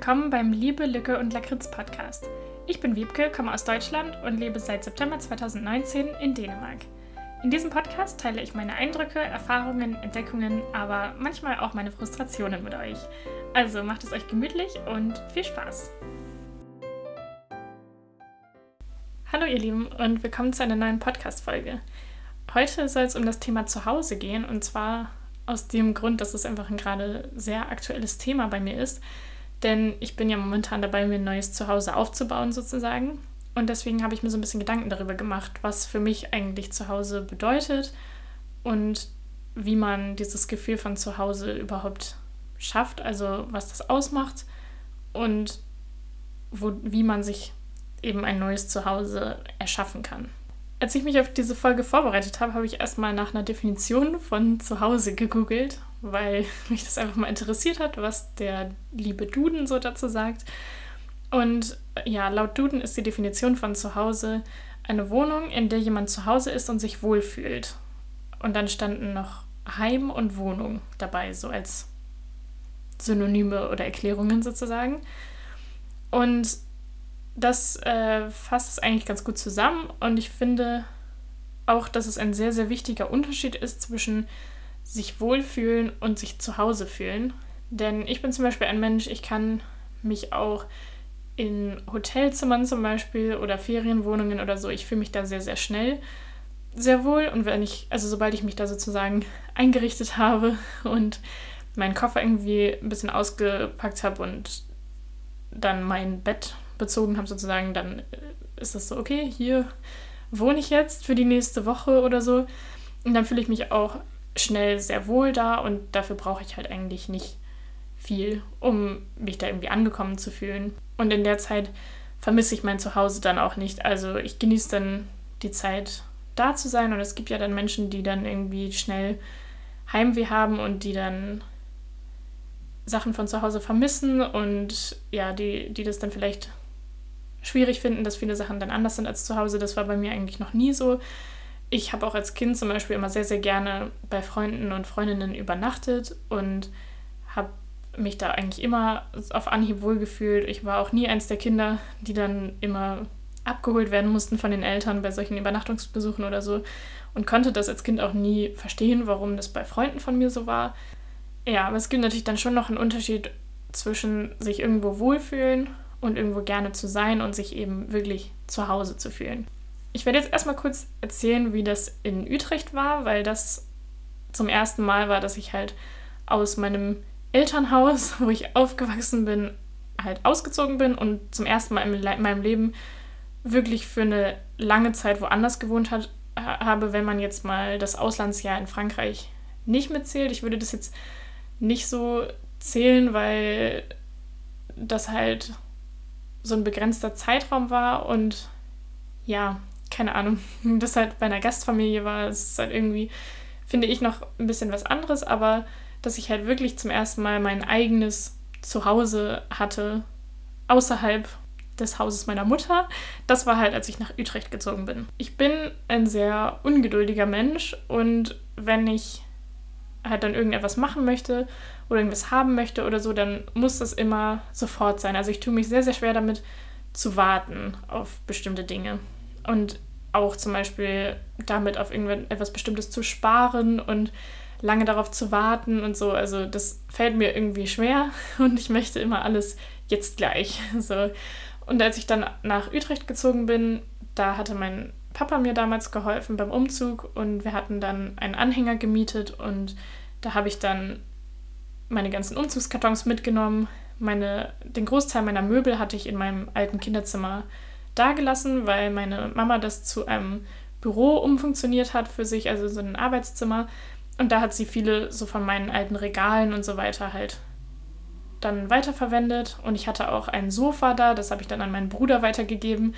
willkommen beim Liebe, Lücke und Lakritz Podcast. Ich bin Wiebke, komme aus Deutschland und lebe seit September 2019 in Dänemark. In diesem Podcast teile ich meine Eindrücke, Erfahrungen, Entdeckungen, aber manchmal auch meine Frustrationen mit euch. Also macht es euch gemütlich und viel Spaß! Hallo ihr Lieben und willkommen zu einer neuen Podcast-Folge. Heute soll es um das Thema Zuhause gehen und zwar aus dem Grund, dass es einfach ein gerade sehr aktuelles Thema bei mir ist. Denn ich bin ja momentan dabei, mir ein neues Zuhause aufzubauen sozusagen. Und deswegen habe ich mir so ein bisschen Gedanken darüber gemacht, was für mich eigentlich Zuhause bedeutet und wie man dieses Gefühl von Zuhause überhaupt schafft, also was das ausmacht und wo, wie man sich eben ein neues Zuhause erschaffen kann. Als ich mich auf diese Folge vorbereitet habe, habe ich erstmal nach einer Definition von Zuhause gegoogelt weil mich das einfach mal interessiert hat, was der liebe Duden so dazu sagt. Und ja, laut Duden ist die Definition von Zuhause eine Wohnung, in der jemand zu Hause ist und sich wohlfühlt. Und dann standen noch Heim und Wohnung dabei, so als Synonyme oder Erklärungen sozusagen. Und das äh, fasst es eigentlich ganz gut zusammen. Und ich finde auch, dass es ein sehr, sehr wichtiger Unterschied ist zwischen sich wohlfühlen und sich zu Hause fühlen. Denn ich bin zum Beispiel ein Mensch, ich kann mich auch in Hotelzimmern zum Beispiel oder Ferienwohnungen oder so, ich fühle mich da sehr, sehr schnell sehr wohl. Und wenn ich, also sobald ich mich da sozusagen eingerichtet habe und meinen Koffer irgendwie ein bisschen ausgepackt habe und dann mein Bett bezogen habe sozusagen, dann ist das so, okay, hier wohne ich jetzt für die nächste Woche oder so. Und dann fühle ich mich auch schnell sehr wohl da und dafür brauche ich halt eigentlich nicht viel, um mich da irgendwie angekommen zu fühlen. Und in der Zeit vermisse ich mein Zuhause dann auch nicht. Also ich genieße dann die Zeit da zu sein und es gibt ja dann Menschen, die dann irgendwie schnell Heimweh haben und die dann Sachen von zu Hause vermissen und ja, die, die das dann vielleicht schwierig finden, dass viele Sachen dann anders sind als zu Hause. Das war bei mir eigentlich noch nie so ich habe auch als Kind zum Beispiel immer sehr, sehr gerne bei Freunden und Freundinnen übernachtet und habe mich da eigentlich immer auf Anhieb wohlgefühlt. Ich war auch nie eins der Kinder, die dann immer abgeholt werden mussten von den Eltern bei solchen Übernachtungsbesuchen oder so und konnte das als Kind auch nie verstehen, warum das bei Freunden von mir so war. Ja, aber es gibt natürlich dann schon noch einen Unterschied zwischen sich irgendwo wohlfühlen und irgendwo gerne zu sein und sich eben wirklich zu Hause zu fühlen. Ich werde jetzt erstmal kurz erzählen, wie das in Utrecht war, weil das zum ersten Mal war, dass ich halt aus meinem Elternhaus, wo ich aufgewachsen bin, halt ausgezogen bin und zum ersten Mal in meinem Leben wirklich für eine lange Zeit woanders gewohnt hat, habe, wenn man jetzt mal das Auslandsjahr in Frankreich nicht mitzählt. Ich würde das jetzt nicht so zählen, weil das halt so ein begrenzter Zeitraum war und ja, keine Ahnung, das halt bei einer Gastfamilie war. Es ist halt irgendwie, finde ich, noch ein bisschen was anderes, aber dass ich halt wirklich zum ersten Mal mein eigenes Zuhause hatte, außerhalb des Hauses meiner Mutter. Das war halt, als ich nach Utrecht gezogen bin. Ich bin ein sehr ungeduldiger Mensch und wenn ich halt dann irgendetwas machen möchte oder irgendwas haben möchte oder so, dann muss das immer sofort sein. Also ich tue mich sehr, sehr schwer damit zu warten auf bestimmte Dinge und auch zum Beispiel damit auf irgendetwas Bestimmtes zu sparen und lange darauf zu warten und so. Also das fällt mir irgendwie schwer und ich möchte immer alles jetzt gleich. So. Und als ich dann nach Utrecht gezogen bin, da hatte mein Papa mir damals geholfen beim Umzug und wir hatten dann einen Anhänger gemietet und da habe ich dann meine ganzen Umzugskartons mitgenommen. Meine, den Großteil meiner Möbel hatte ich in meinem alten Kinderzimmer dagelassen, weil meine Mama das zu einem Büro umfunktioniert hat für sich, also so ein Arbeitszimmer. Und da hat sie viele so von meinen alten Regalen und so weiter halt dann weiterverwendet. Und ich hatte auch ein Sofa da, das habe ich dann an meinen Bruder weitergegeben,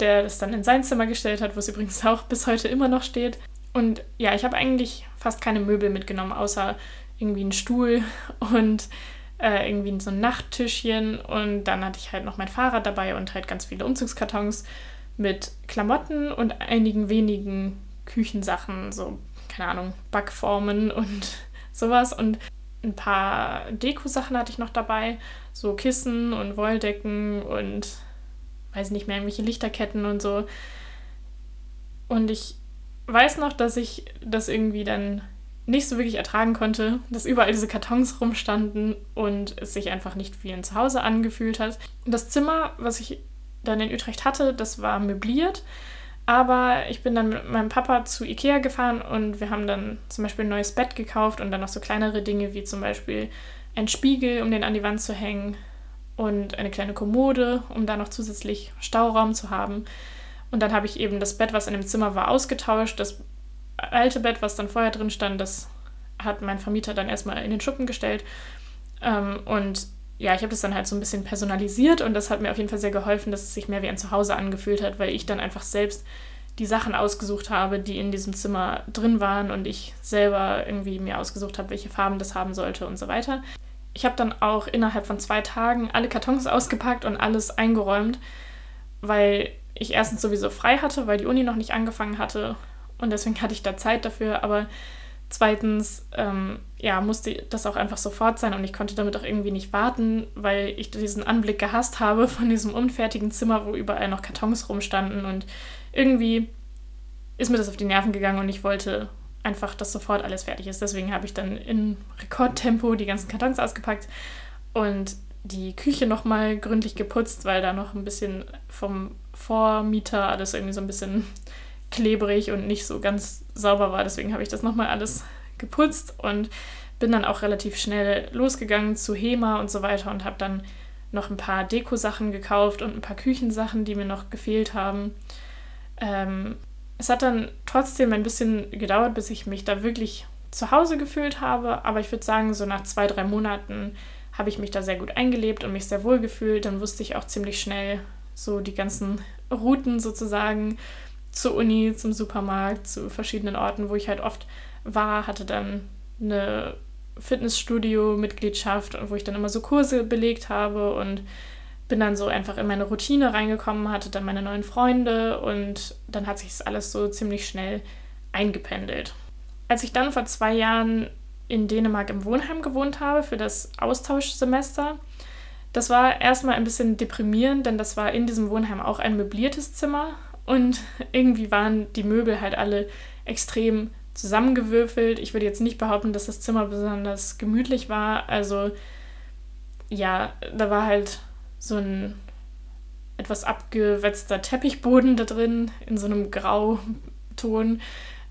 der das dann in sein Zimmer gestellt hat, wo es übrigens auch bis heute immer noch steht. Und ja, ich habe eigentlich fast keine Möbel mitgenommen, außer irgendwie einen Stuhl und äh, irgendwie so ein Nachttischchen und dann hatte ich halt noch mein Fahrrad dabei und halt ganz viele Umzugskartons mit Klamotten und einigen wenigen Küchensachen, so, keine Ahnung, Backformen und sowas. Und ein paar Deko-Sachen hatte ich noch dabei, so Kissen und Wolldecken und weiß nicht mehr, irgendwelche Lichterketten und so. Und ich weiß noch, dass ich das irgendwie dann nicht so wirklich ertragen konnte, dass überall diese Kartons rumstanden und es sich einfach nicht wie ein Zuhause angefühlt hat. Das Zimmer, was ich dann in Utrecht hatte, das war möbliert. Aber ich bin dann mit meinem Papa zu Ikea gefahren und wir haben dann zum Beispiel ein neues Bett gekauft und dann noch so kleinere Dinge wie zum Beispiel ein Spiegel, um den an die Wand zu hängen und eine kleine Kommode, um da noch zusätzlich Stauraum zu haben. Und dann habe ich eben das Bett, was in dem Zimmer war, ausgetauscht. Das alte Bett, was dann vorher drin stand, das hat mein Vermieter dann erstmal in den Schuppen gestellt. Ähm, und ja, ich habe das dann halt so ein bisschen personalisiert und das hat mir auf jeden Fall sehr geholfen, dass es sich mehr wie ein Zuhause angefühlt hat, weil ich dann einfach selbst die Sachen ausgesucht habe, die in diesem Zimmer drin waren und ich selber irgendwie mir ausgesucht habe, welche Farben das haben sollte und so weiter. Ich habe dann auch innerhalb von zwei Tagen alle Kartons ausgepackt und alles eingeräumt, weil ich erstens sowieso frei hatte, weil die Uni noch nicht angefangen hatte und deswegen hatte ich da Zeit dafür, aber Zweitens, ähm, ja, musste das auch einfach sofort sein und ich konnte damit auch irgendwie nicht warten, weil ich diesen Anblick gehasst habe von diesem unfertigen Zimmer, wo überall noch Kartons rumstanden und irgendwie ist mir das auf die Nerven gegangen und ich wollte einfach, dass sofort alles fertig ist. Deswegen habe ich dann in Rekordtempo die ganzen Kartons ausgepackt und die Küche nochmal gründlich geputzt, weil da noch ein bisschen vom Vormieter alles irgendwie so ein bisschen klebrig und nicht so ganz sauber war. Deswegen habe ich das nochmal alles geputzt und bin dann auch relativ schnell losgegangen zu HEMA und so weiter und habe dann noch ein paar Deko-Sachen gekauft und ein paar Küchensachen, die mir noch gefehlt haben. Ähm, es hat dann trotzdem ein bisschen gedauert, bis ich mich da wirklich zu Hause gefühlt habe, aber ich würde sagen, so nach zwei, drei Monaten habe ich mich da sehr gut eingelebt und mich sehr wohl gefühlt. Dann wusste ich auch ziemlich schnell so die ganzen Routen sozusagen zur Uni, zum Supermarkt, zu verschiedenen Orten, wo ich halt oft war, hatte dann eine Fitnessstudio-Mitgliedschaft wo ich dann immer so Kurse belegt habe und bin dann so einfach in meine Routine reingekommen, hatte dann meine neuen Freunde und dann hat sich das alles so ziemlich schnell eingependelt. Als ich dann vor zwei Jahren in Dänemark im Wohnheim gewohnt habe für das Austauschsemester, das war erstmal ein bisschen deprimierend, denn das war in diesem Wohnheim auch ein möbliertes Zimmer, und irgendwie waren die Möbel halt alle extrem zusammengewürfelt. Ich würde jetzt nicht behaupten, dass das Zimmer besonders gemütlich war. Also ja, da war halt so ein etwas abgewetzter Teppichboden da drin, in so einem Grauton.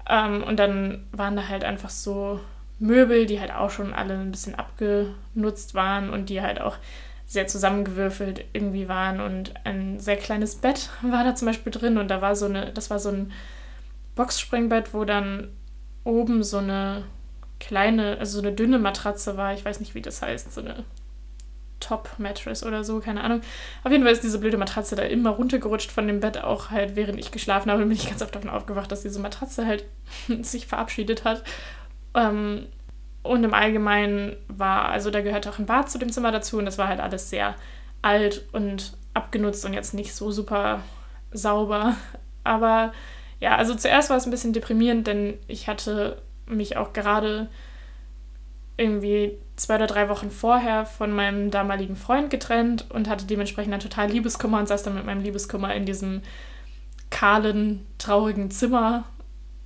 Ähm, und dann waren da halt einfach so Möbel, die halt auch schon alle ein bisschen abgenutzt waren und die halt auch sehr zusammengewürfelt irgendwie waren und ein sehr kleines Bett war da zum Beispiel drin und da war so eine, das war so ein Boxspringbett, wo dann oben so eine kleine, also so eine dünne Matratze war, ich weiß nicht, wie das heißt, so eine Top-Mattress oder so, keine Ahnung. Auf jeden Fall ist diese blöde Matratze da immer runtergerutscht von dem Bett, auch halt während ich geschlafen habe, bin ich ganz oft davon aufgewacht, dass diese Matratze halt sich verabschiedet hat. Ähm, und im Allgemeinen war, also da gehört auch ein Bad zu dem Zimmer dazu und das war halt alles sehr alt und abgenutzt und jetzt nicht so super sauber. Aber ja, also zuerst war es ein bisschen deprimierend, denn ich hatte mich auch gerade irgendwie zwei oder drei Wochen vorher von meinem damaligen Freund getrennt und hatte dementsprechend einen total Liebeskummer und saß dann mit meinem Liebeskummer in diesem kahlen, traurigen Zimmer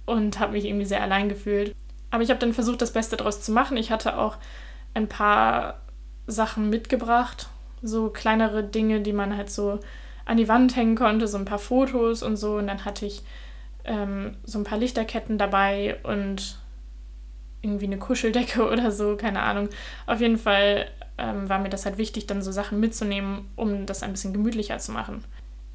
und habe mich irgendwie sehr allein gefühlt. Aber ich habe dann versucht, das Beste daraus zu machen. Ich hatte auch ein paar Sachen mitgebracht, so kleinere Dinge, die man halt so an die Wand hängen konnte, so ein paar Fotos und so. Und dann hatte ich ähm, so ein paar Lichterketten dabei und irgendwie eine Kuscheldecke oder so, keine Ahnung. Auf jeden Fall ähm, war mir das halt wichtig, dann so Sachen mitzunehmen, um das ein bisschen gemütlicher zu machen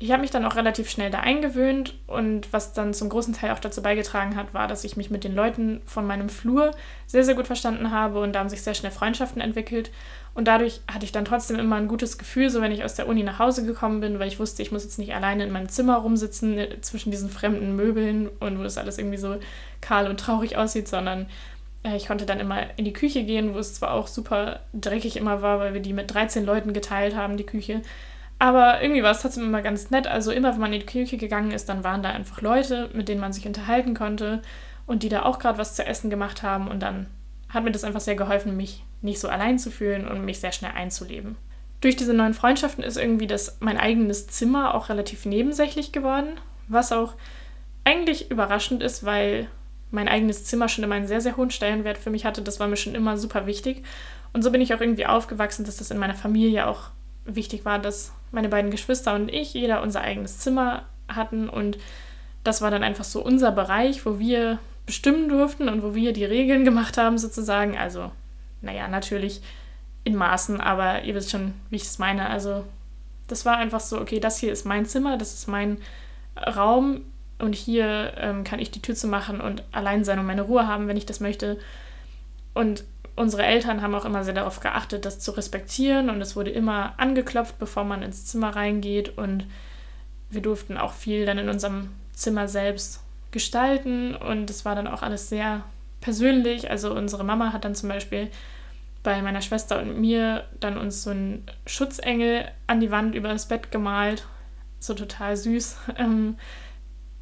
ich habe mich dann auch relativ schnell da eingewöhnt und was dann zum großen Teil auch dazu beigetragen hat, war, dass ich mich mit den Leuten von meinem Flur sehr, sehr gut verstanden habe und da haben sich sehr schnell Freundschaften entwickelt. Und dadurch hatte ich dann trotzdem immer ein gutes Gefühl, so wenn ich aus der Uni nach Hause gekommen bin, weil ich wusste, ich muss jetzt nicht alleine in meinem Zimmer rumsitzen äh, zwischen diesen fremden Möbeln und wo das alles irgendwie so kahl und traurig aussieht, sondern ich konnte dann immer in die Küche gehen, wo es zwar auch super dreckig immer war, weil wir die mit 13 Leuten geteilt haben, die Küche. Aber irgendwie war es trotzdem immer ganz nett. Also immer, wenn man in die Küche gegangen ist, dann waren da einfach Leute, mit denen man sich unterhalten konnte und die da auch gerade was zu essen gemacht haben. Und dann hat mir das einfach sehr geholfen, mich nicht so allein zu fühlen und mich sehr schnell einzuleben. Durch diese neuen Freundschaften ist irgendwie das mein eigenes Zimmer auch relativ nebensächlich geworden, was auch eigentlich überraschend ist, weil mein eigenes Zimmer schon immer einen sehr, sehr hohen Stellenwert für mich hatte. Das war mir schon immer super wichtig. Und so bin ich auch irgendwie aufgewachsen, dass das in meiner Familie auch wichtig war, dass meine beiden Geschwister und ich jeder unser eigenes Zimmer hatten. Und das war dann einfach so unser Bereich, wo wir bestimmen durften und wo wir die Regeln gemacht haben, sozusagen. Also, naja, natürlich in Maßen, aber ihr wisst schon, wie ich es meine. Also, das war einfach so, okay, das hier ist mein Zimmer, das ist mein Raum und hier ähm, kann ich die Tür zu machen und allein sein und meine Ruhe haben, wenn ich das möchte. Und unsere Eltern haben auch immer sehr darauf geachtet, das zu respektieren und es wurde immer angeklopft, bevor man ins Zimmer reingeht und wir durften auch viel dann in unserem Zimmer selbst gestalten und es war dann auch alles sehr persönlich. Also unsere Mama hat dann zum Beispiel bei meiner Schwester und mir dann uns so einen Schutzengel an die Wand über das Bett gemalt. So total süß, ähm,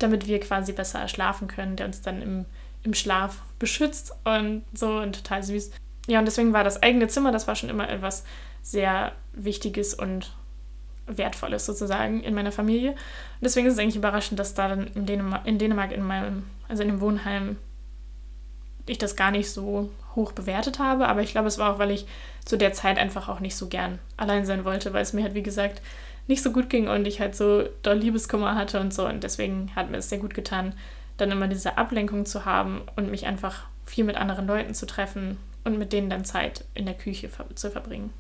damit wir quasi besser schlafen können, der uns dann im, im Schlaf beschützt und so und total süß. Ja, und deswegen war das eigene Zimmer, das war schon immer etwas sehr Wichtiges und Wertvolles sozusagen in meiner Familie. Und deswegen ist es eigentlich überraschend, dass da dann in Dänemark, in, Dänemark in meinem, also in dem Wohnheim, ich das gar nicht so hoch bewertet habe. Aber ich glaube, es war auch, weil ich zu der Zeit einfach auch nicht so gern allein sein wollte, weil es mir halt, wie gesagt, nicht so gut ging und ich halt so doll Liebeskummer hatte und so. Und deswegen hat mir es sehr gut getan, dann immer diese Ablenkung zu haben und mich einfach viel mit anderen Leuten zu treffen und mit denen dann Zeit in der Küche zu verbringen.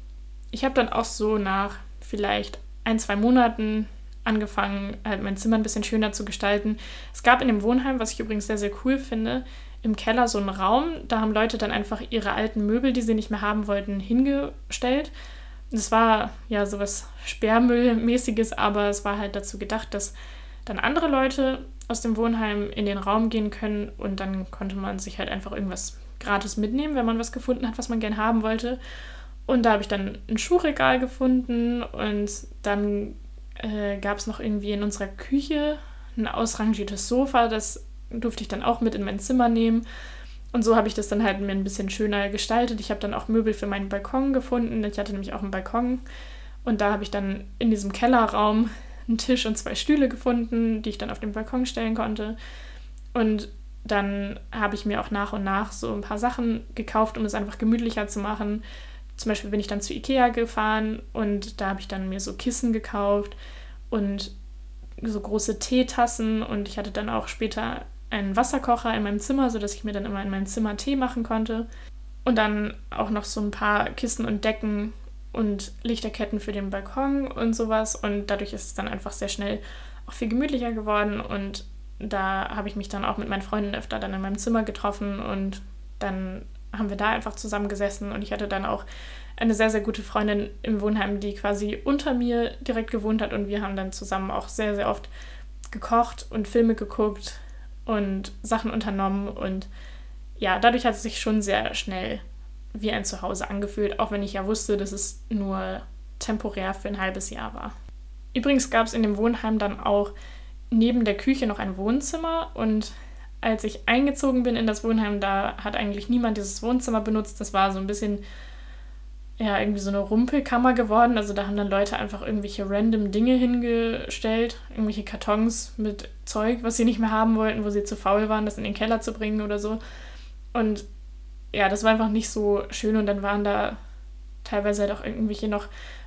Ich habe dann auch so nach vielleicht ein, zwei Monaten angefangen, halt mein Zimmer ein bisschen schöner zu gestalten. Es gab in dem Wohnheim, was ich übrigens sehr, sehr cool finde, im Keller so einen Raum. Da haben Leute dann einfach ihre alten Möbel, die sie nicht mehr haben wollten, hingestellt. Das war ja sowas Sperrmüllmäßiges, aber es war halt dazu gedacht, dass dann andere Leute aus dem Wohnheim in den Raum gehen können und dann konnte man sich halt einfach irgendwas gratis mitnehmen, wenn man was gefunden hat, was man gern haben wollte. Und da habe ich dann ein Schuhregal gefunden und dann äh, gab es noch irgendwie in unserer Küche ein ausrangiertes Sofa, das durfte ich dann auch mit in mein Zimmer nehmen. Und so habe ich das dann halt mir ein bisschen schöner gestaltet. Ich habe dann auch Möbel für meinen Balkon gefunden. Ich hatte nämlich auch einen Balkon. Und da habe ich dann in diesem Kellerraum einen Tisch und zwei Stühle gefunden, die ich dann auf den Balkon stellen konnte. Und dann habe ich mir auch nach und nach so ein paar Sachen gekauft, um es einfach gemütlicher zu machen. Zum Beispiel bin ich dann zu Ikea gefahren und da habe ich dann mir so Kissen gekauft und so große Teetassen und ich hatte dann auch später einen Wasserkocher in meinem Zimmer, sodass ich mir dann immer in meinem Zimmer Tee machen konnte. Und dann auch noch so ein paar Kissen und Decken und Lichterketten für den Balkon und sowas. Und dadurch ist es dann einfach sehr schnell auch viel gemütlicher geworden. Und da habe ich mich dann auch mit meinen Freunden öfter dann in meinem Zimmer getroffen und dann haben wir da einfach zusammengesessen und ich hatte dann auch eine sehr, sehr gute Freundin im Wohnheim, die quasi unter mir direkt gewohnt hat und wir haben dann zusammen auch sehr, sehr oft gekocht und Filme geguckt und Sachen unternommen und ja, dadurch hat es sich schon sehr schnell wie ein Zuhause angefühlt, auch wenn ich ja wusste, dass es nur temporär für ein halbes Jahr war. Übrigens gab es in dem Wohnheim dann auch neben der Küche noch ein Wohnzimmer und als ich eingezogen bin in das Wohnheim, da hat eigentlich niemand dieses Wohnzimmer benutzt. Das war so ein bisschen, ja, irgendwie so eine Rumpelkammer geworden. Also da haben dann Leute einfach irgendwelche random Dinge hingestellt, irgendwelche Kartons mit Zeug, was sie nicht mehr haben wollten, wo sie zu faul waren, das in den Keller zu bringen oder so. Und ja, das war einfach nicht so schön und dann waren da teilweise halt auch irgendwelche noch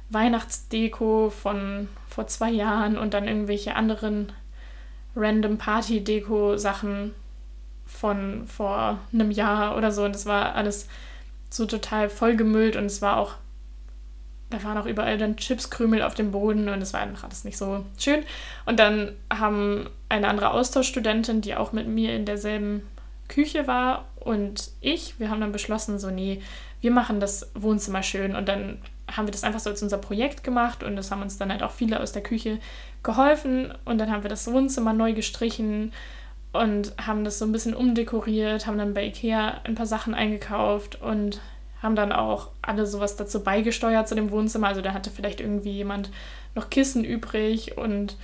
Weihnachtsdeko von vor zwei Jahren und dann irgendwelche anderen random Party-Deko-Sachen von vor einem Jahr oder so. Und es war alles so total vollgemüllt und es war auch, da waren auch überall dann Chipskrümel auf dem Boden und es war einfach alles nicht so schön. Und dann haben eine andere Austauschstudentin, die auch mit mir in derselben Küche war und ich, wir haben dann beschlossen, so, nee, wir machen das Wohnzimmer schön und dann haben wir das einfach so als unser Projekt gemacht und das haben uns dann halt auch viele aus der Küche geholfen und dann haben wir das Wohnzimmer neu gestrichen und haben das so ein bisschen umdekoriert, haben dann bei Ikea ein paar Sachen eingekauft und haben dann auch alle sowas dazu beigesteuert zu dem Wohnzimmer. Also da hatte vielleicht irgendwie jemand noch Kissen übrig und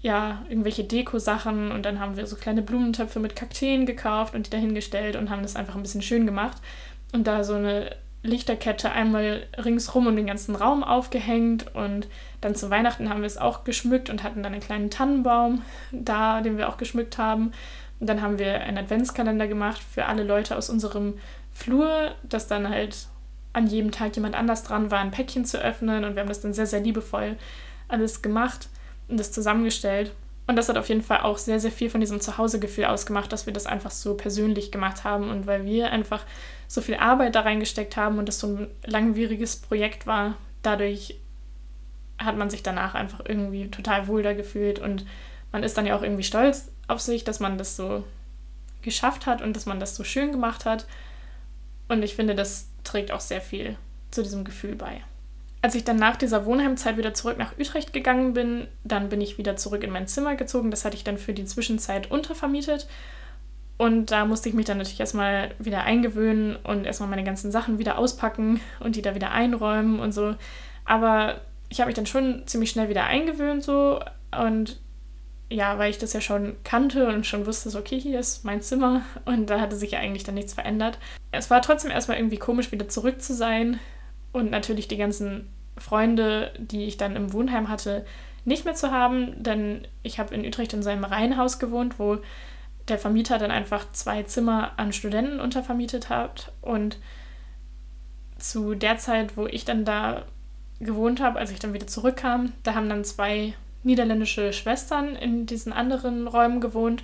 ja, irgendwelche Deko-Sachen und dann haben wir so kleine Blumentöpfe mit Kakteen gekauft und die dahingestellt und haben das einfach ein bisschen schön gemacht. und da so eine Lichterkette einmal ringsrum um den ganzen Raum aufgehängt und dann zu Weihnachten haben wir es auch geschmückt und hatten dann einen kleinen Tannenbaum da, den wir auch geschmückt haben. Und dann haben wir einen Adventskalender gemacht für alle Leute aus unserem Flur, dass dann halt an jedem Tag jemand anders dran war, ein Päckchen zu öffnen und wir haben das dann sehr, sehr liebevoll alles gemacht und das zusammengestellt. Und das hat auf jeden Fall auch sehr, sehr viel von diesem Zuhausegefühl ausgemacht, dass wir das einfach so persönlich gemacht haben und weil wir einfach so viel Arbeit da reingesteckt haben und das so ein langwieriges Projekt war, dadurch hat man sich danach einfach irgendwie total wohl da gefühlt und man ist dann ja auch irgendwie stolz auf sich, dass man das so geschafft hat und dass man das so schön gemacht hat. Und ich finde, das trägt auch sehr viel zu diesem Gefühl bei. Als ich dann nach dieser Wohnheimzeit wieder zurück nach Utrecht gegangen bin, dann bin ich wieder zurück in mein Zimmer gezogen. Das hatte ich dann für die Zwischenzeit untervermietet. Und da musste ich mich dann natürlich erstmal wieder eingewöhnen und erstmal meine ganzen Sachen wieder auspacken und die da wieder einräumen und so. Aber ich habe mich dann schon ziemlich schnell wieder eingewöhnt so. Und ja, weil ich das ja schon kannte und schon wusste, so, okay, hier ist mein Zimmer. Und da hatte sich ja eigentlich dann nichts verändert. Es war trotzdem erstmal irgendwie komisch, wieder zurück zu sein und natürlich die ganzen Freunde, die ich dann im Wohnheim hatte, nicht mehr zu haben, denn ich habe in Utrecht in seinem Reihenhaus gewohnt, wo der Vermieter dann einfach zwei Zimmer an Studenten untervermietet hat. Und zu der Zeit, wo ich dann da gewohnt habe, als ich dann wieder zurückkam, da haben dann zwei niederländische Schwestern in diesen anderen Räumen gewohnt.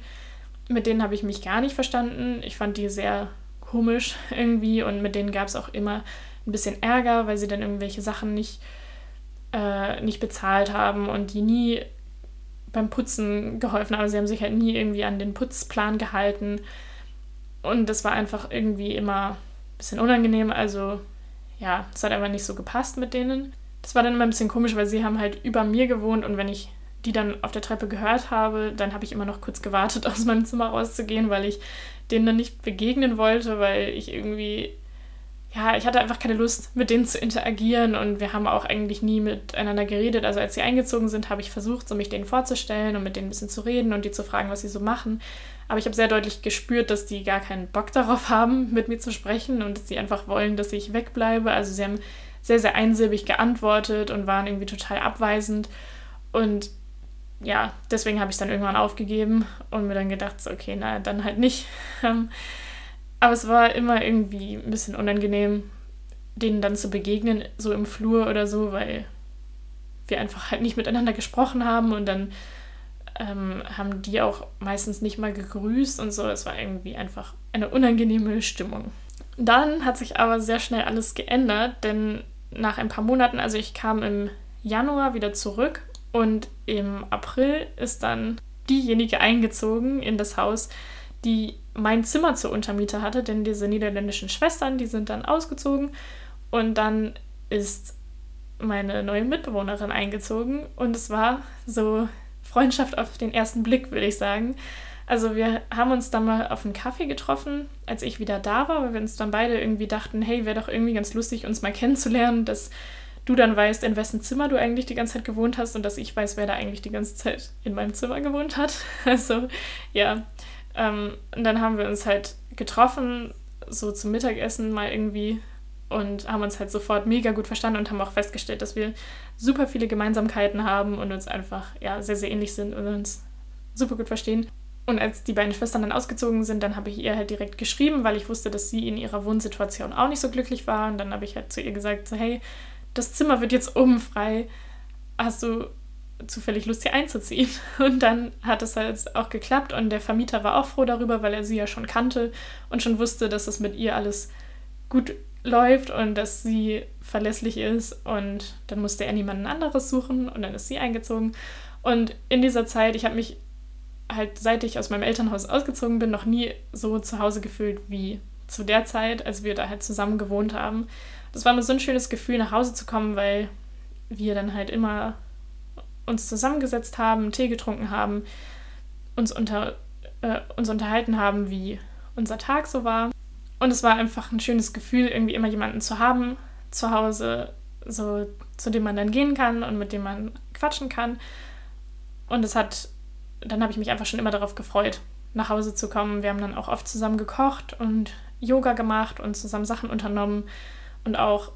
Mit denen habe ich mich gar nicht verstanden. Ich fand die sehr komisch irgendwie und mit denen gab es auch immer ein bisschen Ärger, weil sie dann irgendwelche Sachen nicht, äh, nicht bezahlt haben und die nie beim Putzen geholfen haben. Sie haben sich halt nie irgendwie an den Putzplan gehalten. Und das war einfach irgendwie immer ein bisschen unangenehm. Also ja, es hat einfach nicht so gepasst mit denen. Das war dann immer ein bisschen komisch, weil sie haben halt über mir gewohnt und wenn ich die dann auf der Treppe gehört habe, dann habe ich immer noch kurz gewartet, aus meinem Zimmer rauszugehen, weil ich denen dann nicht begegnen wollte, weil ich irgendwie, ja, ich hatte einfach keine Lust, mit denen zu interagieren und wir haben auch eigentlich nie miteinander geredet. Also als sie eingezogen sind, habe ich versucht, so mich denen vorzustellen und mit denen ein bisschen zu reden und die zu fragen, was sie so machen. Aber ich habe sehr deutlich gespürt, dass die gar keinen Bock darauf haben, mit mir zu sprechen und dass sie einfach wollen, dass ich wegbleibe. Also sie haben sehr, sehr einsilbig geantwortet und waren irgendwie total abweisend. Und ja, deswegen habe ich es dann irgendwann aufgegeben und mir dann gedacht, so, okay, na, dann halt nicht. Ähm, aber es war immer irgendwie ein bisschen unangenehm, denen dann zu begegnen, so im Flur oder so, weil wir einfach halt nicht miteinander gesprochen haben und dann ähm, haben die auch meistens nicht mal gegrüßt und so. Es war irgendwie einfach eine unangenehme Stimmung. Dann hat sich aber sehr schnell alles geändert, denn nach ein paar Monaten, also ich kam im Januar wieder zurück und im April ist dann diejenige eingezogen in das Haus, die mein Zimmer zur Untermiete hatte, denn diese niederländischen Schwestern, die sind dann ausgezogen und dann ist meine neue Mitbewohnerin eingezogen und es war so Freundschaft auf den ersten Blick, würde ich sagen. Also wir haben uns dann mal auf einen Kaffee getroffen, als ich wieder da war, weil wir uns dann beide irgendwie dachten, hey, wäre doch irgendwie ganz lustig, uns mal kennenzulernen, dass du dann weißt, in wessen Zimmer du eigentlich die ganze Zeit gewohnt hast und dass ich weiß, wer da eigentlich die ganze Zeit in meinem Zimmer gewohnt hat. Also ja, ähm, und dann haben wir uns halt getroffen, so zum Mittagessen mal irgendwie und haben uns halt sofort mega gut verstanden und haben auch festgestellt, dass wir super viele Gemeinsamkeiten haben und uns einfach ja sehr, sehr ähnlich sind und uns super gut verstehen. Und als die beiden Schwestern dann ausgezogen sind, dann habe ich ihr halt direkt geschrieben, weil ich wusste, dass sie in ihrer Wohnsituation auch nicht so glücklich war. Und dann habe ich halt zu ihr gesagt, so, hey, das Zimmer wird jetzt oben frei. Hast du zufällig Lust, hier einzuziehen? Und dann hat es halt auch geklappt. Und der Vermieter war auch froh darüber, weil er sie ja schon kannte und schon wusste, dass es mit ihr alles gut läuft und dass sie verlässlich ist. Und dann musste er niemanden anderes suchen und dann ist sie eingezogen. Und in dieser Zeit, ich habe mich halt seit ich aus meinem Elternhaus ausgezogen bin, noch nie so zu Hause gefühlt wie zu der Zeit, als wir da halt zusammen gewohnt haben. Das war mir so ein schönes Gefühl, nach Hause zu kommen, weil wir dann halt immer uns zusammengesetzt haben, Tee getrunken haben, uns, unter, äh, uns unterhalten haben, wie unser Tag so war. Und es war einfach ein schönes Gefühl, irgendwie immer jemanden zu haben zu Hause, so zu dem man dann gehen kann und mit dem man quatschen kann. Und es hat dann habe ich mich einfach schon immer darauf gefreut, nach Hause zu kommen. Wir haben dann auch oft zusammen gekocht und Yoga gemacht und zusammen Sachen unternommen und auch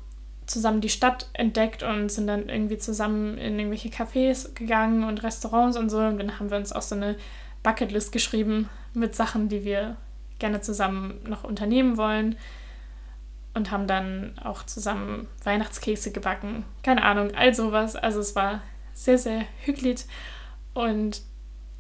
zusammen die Stadt entdeckt und sind dann irgendwie zusammen in irgendwelche Cafés gegangen und Restaurants und so. Und dann haben wir uns auch so eine Bucketlist geschrieben mit Sachen, die wir gerne zusammen noch unternehmen wollen. Und haben dann auch zusammen Weihnachtskekse gebacken. Keine Ahnung, all sowas. Also es war sehr, sehr hügelig. Und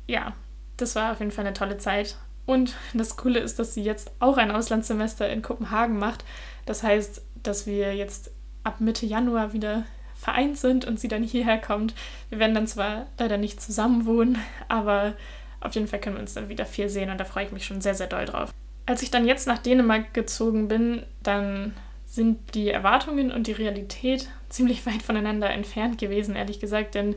ja, das war auf jeden Fall eine tolle Zeit. Und das Coole ist, dass sie jetzt auch ein Auslandssemester in Kopenhagen macht. Das heißt, dass wir jetzt ab Mitte Januar wieder vereint sind und sie dann hierher kommt. Wir werden dann zwar leider nicht zusammen wohnen, aber auf jeden Fall können wir uns dann wieder viel sehen und da freue ich mich schon sehr, sehr doll drauf. Als ich dann jetzt nach Dänemark gezogen bin, dann sind die Erwartungen und die Realität ziemlich weit voneinander entfernt gewesen, ehrlich gesagt, denn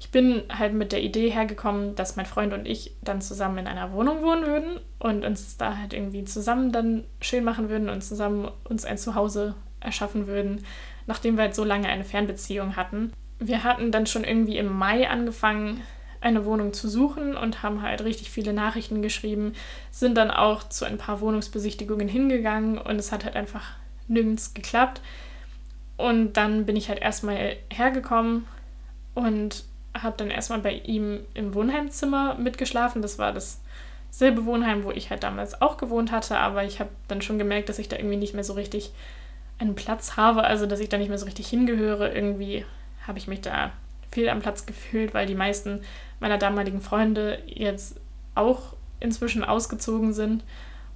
ich bin halt mit der Idee hergekommen, dass mein Freund und ich dann zusammen in einer Wohnung wohnen würden und uns da halt irgendwie zusammen dann schön machen würden und zusammen uns ein Zuhause erschaffen würden, nachdem wir halt so lange eine Fernbeziehung hatten. Wir hatten dann schon irgendwie im Mai angefangen, eine Wohnung zu suchen und haben halt richtig viele Nachrichten geschrieben, sind dann auch zu ein paar Wohnungsbesichtigungen hingegangen und es hat halt einfach nirgends geklappt. Und dann bin ich halt erstmal hergekommen und habe dann erstmal bei ihm im Wohnheimzimmer mitgeschlafen. Das war dasselbe Wohnheim, wo ich halt damals auch gewohnt hatte, aber ich habe dann schon gemerkt, dass ich da irgendwie nicht mehr so richtig einen Platz habe, also dass ich da nicht mehr so richtig hingehöre. Irgendwie habe ich mich da fehl am Platz gefühlt, weil die meisten meiner damaligen Freunde jetzt auch inzwischen ausgezogen sind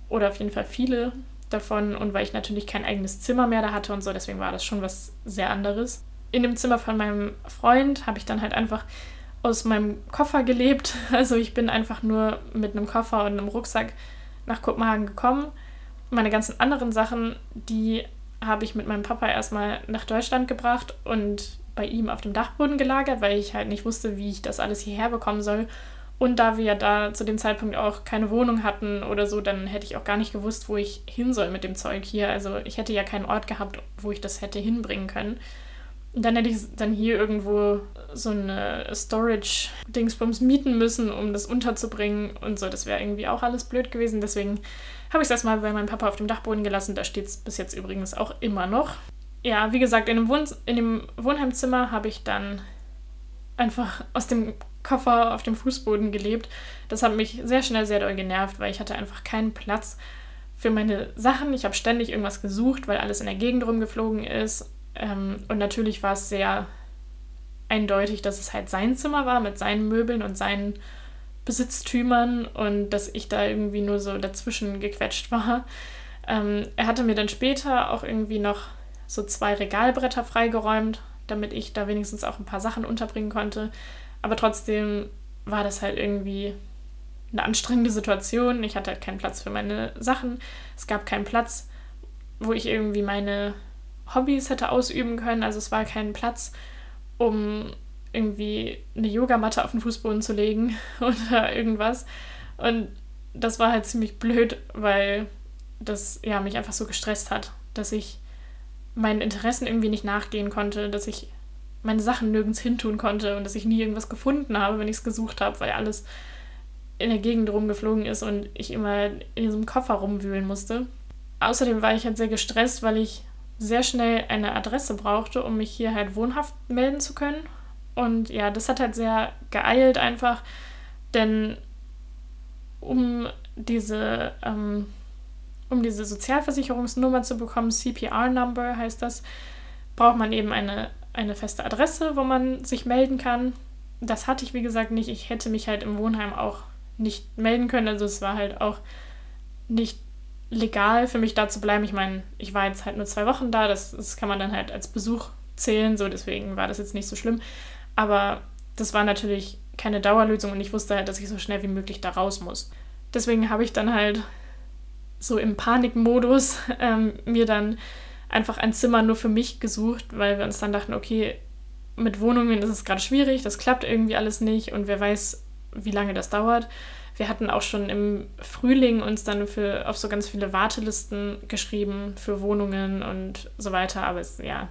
oder auf jeden Fall viele davon und weil ich natürlich kein eigenes Zimmer mehr da hatte und so, deswegen war das schon was sehr anderes. In dem Zimmer von meinem Freund habe ich dann halt einfach aus meinem Koffer gelebt. Also ich bin einfach nur mit einem Koffer und einem Rucksack nach Kopenhagen gekommen. Meine ganzen anderen Sachen, die habe ich mit meinem Papa erstmal nach Deutschland gebracht und bei ihm auf dem Dachboden gelagert, weil ich halt nicht wusste, wie ich das alles hierher bekommen soll. Und da wir da zu dem Zeitpunkt auch keine Wohnung hatten oder so, dann hätte ich auch gar nicht gewusst, wo ich hin soll mit dem Zeug hier. Also ich hätte ja keinen Ort gehabt, wo ich das hätte hinbringen können. Und dann hätte ich dann hier irgendwo so eine Storage-Dingsbums mieten müssen, um das unterzubringen und so. Das wäre irgendwie auch alles blöd gewesen. Deswegen habe ich es erstmal bei meinem Papa auf dem Dachboden gelassen. Da steht es bis jetzt übrigens auch immer noch. Ja, wie gesagt, in dem, Wohn in dem Wohnheimzimmer habe ich dann einfach aus dem Koffer auf dem Fußboden gelebt. Das hat mich sehr schnell sehr doll genervt, weil ich hatte einfach keinen Platz für meine Sachen. Ich habe ständig irgendwas gesucht, weil alles in der Gegend rumgeflogen ist. Ähm, und natürlich war es sehr eindeutig, dass es halt sein Zimmer war mit seinen Möbeln und seinen Besitztümern und dass ich da irgendwie nur so dazwischen gequetscht war. Ähm, er hatte mir dann später auch irgendwie noch so zwei Regalbretter freigeräumt, damit ich da wenigstens auch ein paar Sachen unterbringen konnte. Aber trotzdem war das halt irgendwie eine anstrengende Situation. Ich hatte halt keinen Platz für meine Sachen. Es gab keinen Platz, wo ich irgendwie meine Hobbys hätte ausüben können. Also es war kein Platz, um irgendwie eine Yogamatte auf den Fußboden zu legen oder irgendwas. Und das war halt ziemlich blöd, weil das ja mich einfach so gestresst hat, dass ich meinen Interessen irgendwie nicht nachgehen konnte, dass ich meine Sachen nirgends hintun konnte und dass ich nie irgendwas gefunden habe, wenn ich es gesucht habe, weil alles in der Gegend rumgeflogen ist und ich immer in diesem Koffer rumwühlen musste. Außerdem war ich halt sehr gestresst, weil ich sehr schnell eine Adresse brauchte, um mich hier halt wohnhaft melden zu können. Und ja, das hat halt sehr geeilt einfach, denn um diese, ähm, um diese Sozialversicherungsnummer zu bekommen, CPR-Number heißt das, braucht man eben eine, eine feste Adresse, wo man sich melden kann. Das hatte ich, wie gesagt, nicht. Ich hätte mich halt im Wohnheim auch nicht melden können. Also es war halt auch nicht legal für mich da zu bleiben. Ich meine, ich war jetzt halt nur zwei Wochen da, das, das kann man dann halt als Besuch zählen, so deswegen war das jetzt nicht so schlimm. Aber das war natürlich keine Dauerlösung und ich wusste halt, dass ich so schnell wie möglich da raus muss. Deswegen habe ich dann halt so im Panikmodus ähm, mir dann einfach ein Zimmer nur für mich gesucht, weil wir uns dann dachten, okay, mit Wohnungen ist es gerade schwierig, das klappt irgendwie alles nicht und wer weiß, wie lange das dauert wir hatten auch schon im Frühling uns dann für, auf so ganz viele Wartelisten geschrieben für Wohnungen und so weiter. Aber es, ja,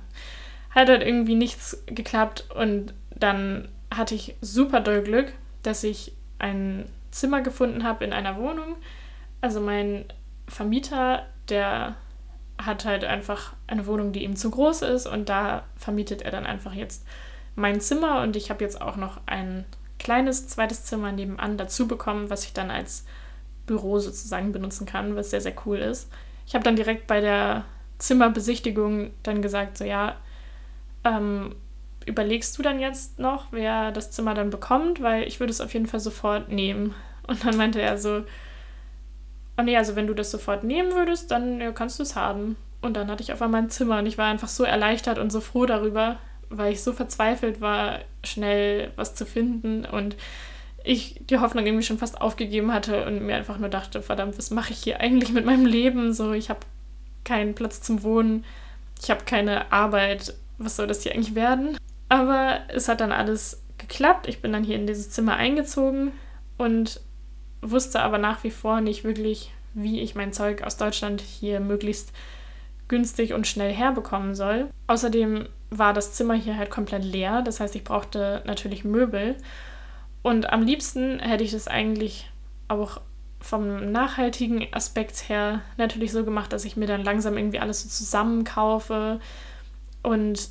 hat halt irgendwie nichts geklappt. Und dann hatte ich super doll Glück, dass ich ein Zimmer gefunden habe in einer Wohnung. Also mein Vermieter, der hat halt einfach eine Wohnung, die ihm zu groß ist und da vermietet er dann einfach jetzt mein Zimmer und ich habe jetzt auch noch ein kleines zweites Zimmer nebenan dazu bekommen, was ich dann als Büro sozusagen benutzen kann, was sehr, sehr cool ist. Ich habe dann direkt bei der Zimmerbesichtigung dann gesagt, so ja, ähm, überlegst du dann jetzt noch, wer das Zimmer dann bekommt, weil ich würde es auf jeden Fall sofort nehmen. Und dann meinte er so, oh nee, also wenn du das sofort nehmen würdest, dann ja, kannst du es haben. Und dann hatte ich auf einmal ein Zimmer und ich war einfach so erleichtert und so froh darüber, weil ich so verzweifelt war, schnell was zu finden und ich die Hoffnung irgendwie schon fast aufgegeben hatte und mir einfach nur dachte, verdammt, was mache ich hier eigentlich mit meinem Leben? So, ich habe keinen Platz zum Wohnen, ich habe keine Arbeit, was soll das hier eigentlich werden? Aber es hat dann alles geklappt. Ich bin dann hier in dieses Zimmer eingezogen und wusste aber nach wie vor nicht wirklich, wie ich mein Zeug aus Deutschland hier möglichst günstig und schnell herbekommen soll. Außerdem war das Zimmer hier halt komplett leer. Das heißt, ich brauchte natürlich Möbel. Und am liebsten hätte ich das eigentlich auch vom nachhaltigen Aspekt her natürlich so gemacht, dass ich mir dann langsam irgendwie alles so zusammenkaufe und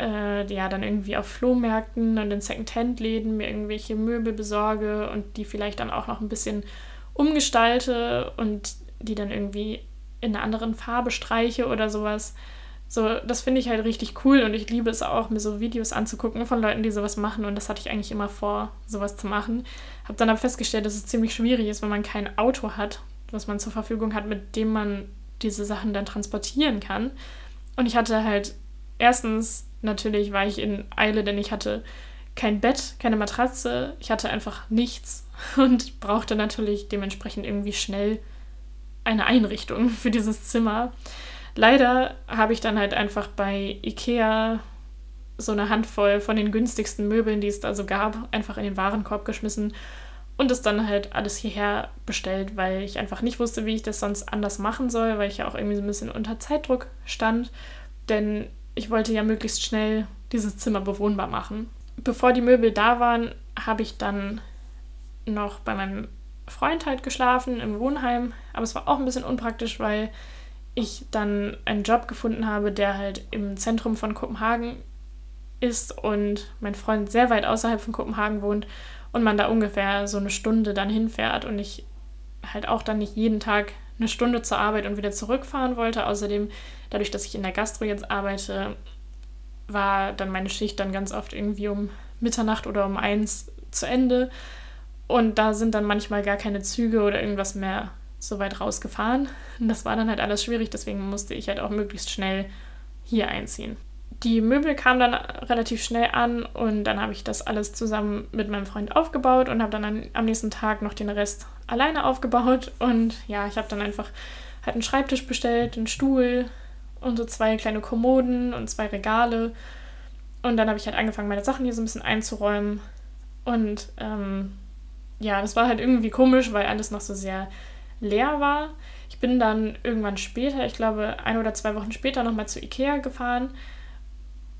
äh, ja, dann irgendwie auf Flohmärkten und in Secondhand-Läden mir irgendwelche Möbel besorge und die vielleicht dann auch noch ein bisschen umgestalte und die dann irgendwie in einer anderen Farbe streiche oder sowas. So, das finde ich halt richtig cool und ich liebe es auch, mir so Videos anzugucken von Leuten, die sowas machen und das hatte ich eigentlich immer vor, sowas zu machen. Habe dann aber festgestellt, dass es ziemlich schwierig ist, wenn man kein Auto hat, was man zur Verfügung hat, mit dem man diese Sachen dann transportieren kann. Und ich hatte halt erstens, natürlich war ich in Eile, denn ich hatte kein Bett, keine Matratze, ich hatte einfach nichts und brauchte natürlich dementsprechend irgendwie schnell eine Einrichtung für dieses Zimmer. Leider habe ich dann halt einfach bei Ikea so eine Handvoll von den günstigsten Möbeln, die es da so gab, einfach in den Warenkorb geschmissen und es dann halt alles hierher bestellt, weil ich einfach nicht wusste, wie ich das sonst anders machen soll, weil ich ja auch irgendwie so ein bisschen unter Zeitdruck stand, denn ich wollte ja möglichst schnell dieses Zimmer bewohnbar machen. Bevor die Möbel da waren, habe ich dann noch bei meinem Freund halt geschlafen im Wohnheim, aber es war auch ein bisschen unpraktisch, weil ich dann einen Job gefunden habe, der halt im Zentrum von Kopenhagen ist und mein Freund sehr weit außerhalb von Kopenhagen wohnt und man da ungefähr so eine Stunde dann hinfährt und ich halt auch dann nicht jeden Tag eine Stunde zur Arbeit und wieder zurückfahren wollte. Außerdem, dadurch, dass ich in der Gastro jetzt arbeite, war dann meine Schicht dann ganz oft irgendwie um Mitternacht oder um eins zu Ende. Und da sind dann manchmal gar keine Züge oder irgendwas mehr so weit rausgefahren. Und das war dann halt alles schwierig, deswegen musste ich halt auch möglichst schnell hier einziehen. Die Möbel kamen dann relativ schnell an und dann habe ich das alles zusammen mit meinem Freund aufgebaut und habe dann an, am nächsten Tag noch den Rest alleine aufgebaut. Und ja, ich habe dann einfach halt einen Schreibtisch bestellt, einen Stuhl und so zwei kleine Kommoden und zwei Regale. Und dann habe ich halt angefangen, meine Sachen hier so ein bisschen einzuräumen. Und ähm, ja, das war halt irgendwie komisch, weil alles noch so sehr leer war. Ich bin dann irgendwann später, ich glaube ein oder zwei Wochen später, nochmal zu Ikea gefahren,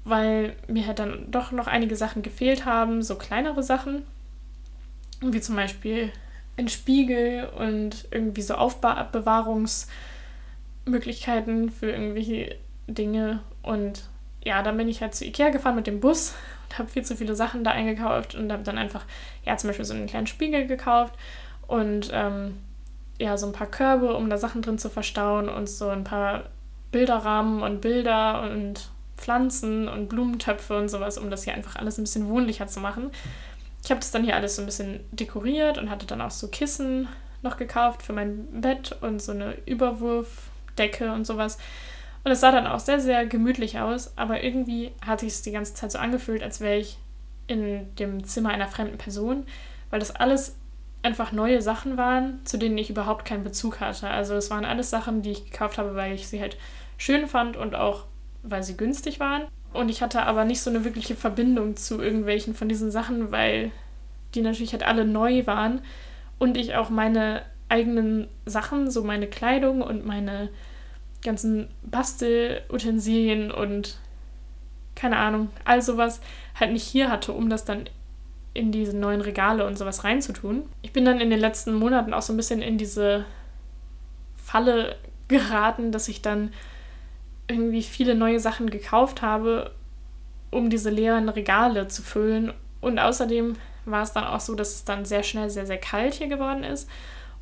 weil mir halt dann doch noch einige Sachen gefehlt haben, so kleinere Sachen, wie zum Beispiel ein Spiegel und irgendwie so Aufbewahrungsmöglichkeiten für irgendwelche Dinge. Und ja, dann bin ich halt zu Ikea gefahren mit dem Bus habe viel zu viele Sachen da eingekauft und habe dann einfach, ja, zum Beispiel so einen kleinen Spiegel gekauft und ähm, ja, so ein paar Körbe, um da Sachen drin zu verstauen und so ein paar Bilderrahmen und Bilder und Pflanzen und Blumentöpfe und sowas, um das hier einfach alles ein bisschen wohnlicher zu machen. Ich habe das dann hier alles so ein bisschen dekoriert und hatte dann auch so Kissen noch gekauft für mein Bett und so eine Überwurfdecke und sowas. Und es sah dann auch sehr, sehr gemütlich aus, aber irgendwie hat sich es die ganze Zeit so angefühlt, als wäre ich in dem Zimmer einer fremden Person, weil das alles einfach neue Sachen waren, zu denen ich überhaupt keinen Bezug hatte. Also es waren alles Sachen, die ich gekauft habe, weil ich sie halt schön fand und auch weil sie günstig waren. Und ich hatte aber nicht so eine wirkliche Verbindung zu irgendwelchen von diesen Sachen, weil die natürlich halt alle neu waren und ich auch meine eigenen Sachen, so meine Kleidung und meine ganzen Bastelutensilien und keine Ahnung, all sowas halt nicht hier hatte, um das dann in diese neuen Regale und sowas reinzutun. Ich bin dann in den letzten Monaten auch so ein bisschen in diese Falle geraten, dass ich dann irgendwie viele neue Sachen gekauft habe, um diese leeren Regale zu füllen. Und außerdem war es dann auch so, dass es dann sehr schnell sehr, sehr kalt hier geworden ist.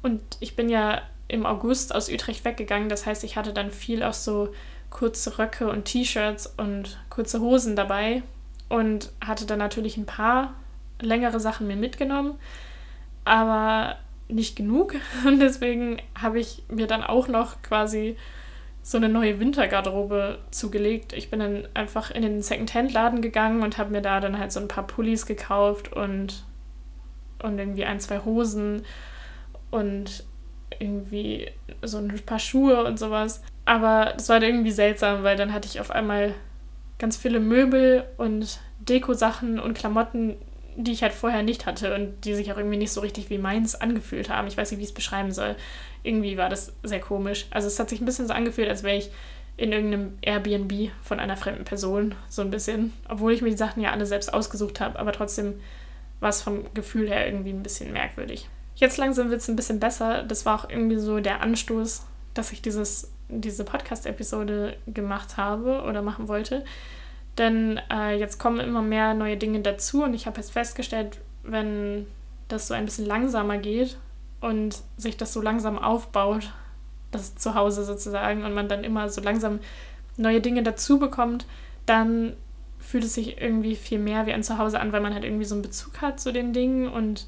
Und ich bin ja im August aus Utrecht weggegangen. Das heißt, ich hatte dann viel auch so kurze Röcke und T-Shirts und kurze Hosen dabei und hatte dann natürlich ein paar längere Sachen mir mitgenommen, aber nicht genug. Und deswegen habe ich mir dann auch noch quasi so eine neue Wintergarderobe zugelegt. Ich bin dann einfach in den Second-Hand-Laden gegangen und habe mir da dann halt so ein paar Pullis gekauft und, und irgendwie ein, zwei Hosen und irgendwie so ein paar Schuhe und sowas. Aber das war irgendwie seltsam, weil dann hatte ich auf einmal ganz viele Möbel und Deko-Sachen und Klamotten, die ich halt vorher nicht hatte und die sich auch irgendwie nicht so richtig wie meins angefühlt haben. Ich weiß nicht, wie ich es beschreiben soll. Irgendwie war das sehr komisch. Also es hat sich ein bisschen so angefühlt, als wäre ich in irgendeinem Airbnb von einer fremden Person, so ein bisschen. Obwohl ich mir die Sachen ja alle selbst ausgesucht habe, aber trotzdem war es vom Gefühl her irgendwie ein bisschen merkwürdig. Jetzt langsam wird es ein bisschen besser. Das war auch irgendwie so der Anstoß, dass ich dieses, diese Podcast-Episode gemacht habe oder machen wollte. Denn äh, jetzt kommen immer mehr neue Dinge dazu und ich habe jetzt festgestellt, wenn das so ein bisschen langsamer geht und sich das so langsam aufbaut, das Zuhause sozusagen, und man dann immer so langsam neue Dinge dazu bekommt, dann fühlt es sich irgendwie viel mehr wie ein Zuhause an, weil man halt irgendwie so einen Bezug hat zu den Dingen und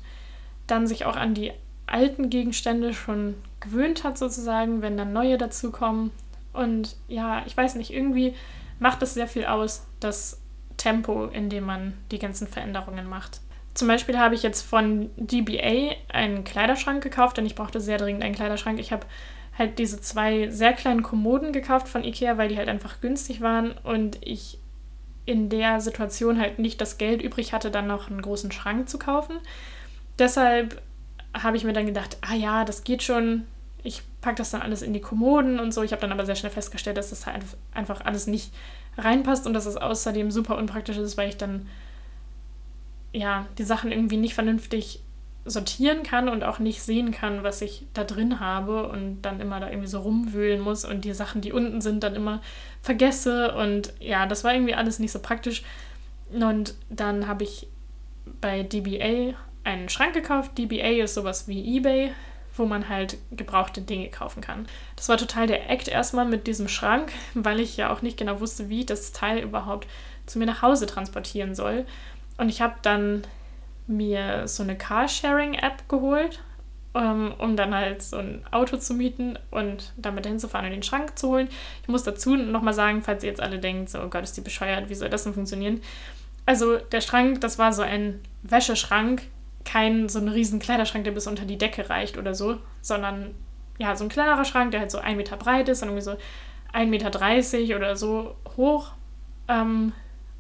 dann sich auch an die alten Gegenstände schon gewöhnt hat, sozusagen, wenn dann neue dazukommen. Und ja, ich weiß nicht, irgendwie macht es sehr viel aus, das Tempo, in dem man die ganzen Veränderungen macht. Zum Beispiel habe ich jetzt von DBA einen Kleiderschrank gekauft, denn ich brauchte sehr dringend einen Kleiderschrank. Ich habe halt diese zwei sehr kleinen Kommoden gekauft von Ikea, weil die halt einfach günstig waren und ich in der Situation halt nicht das Geld übrig hatte, dann noch einen großen Schrank zu kaufen deshalb habe ich mir dann gedacht, ah ja, das geht schon. Ich packe das dann alles in die Kommoden und so. Ich habe dann aber sehr schnell festgestellt, dass das halt einfach alles nicht reinpasst und dass es außerdem super unpraktisch ist, weil ich dann ja die Sachen irgendwie nicht vernünftig sortieren kann und auch nicht sehen kann, was ich da drin habe und dann immer da irgendwie so rumwühlen muss und die Sachen, die unten sind, dann immer vergesse und ja, das war irgendwie alles nicht so praktisch. Und dann habe ich bei DBA einen Schrank gekauft. DBA ist sowas wie eBay, wo man halt gebrauchte Dinge kaufen kann. Das war total der Act erstmal mit diesem Schrank, weil ich ja auch nicht genau wusste, wie ich das Teil überhaupt zu mir nach Hause transportieren soll. Und ich habe dann mir so eine Carsharing-App geholt, um, ähm, um dann halt so ein Auto zu mieten und damit hinzufahren und den Schrank zu holen. Ich muss dazu nochmal sagen, falls ihr jetzt alle denkt, so, oh Gott, ist die bescheuert, wie soll das denn funktionieren? Also der Schrank, das war so ein Wäscheschrank, kein so ein riesen Kleiderschrank, der bis unter die Decke reicht oder so, sondern ja, so ein kleinerer Schrank, der halt so ein Meter breit ist und irgendwie so 1,30 Meter oder so hoch. Ähm,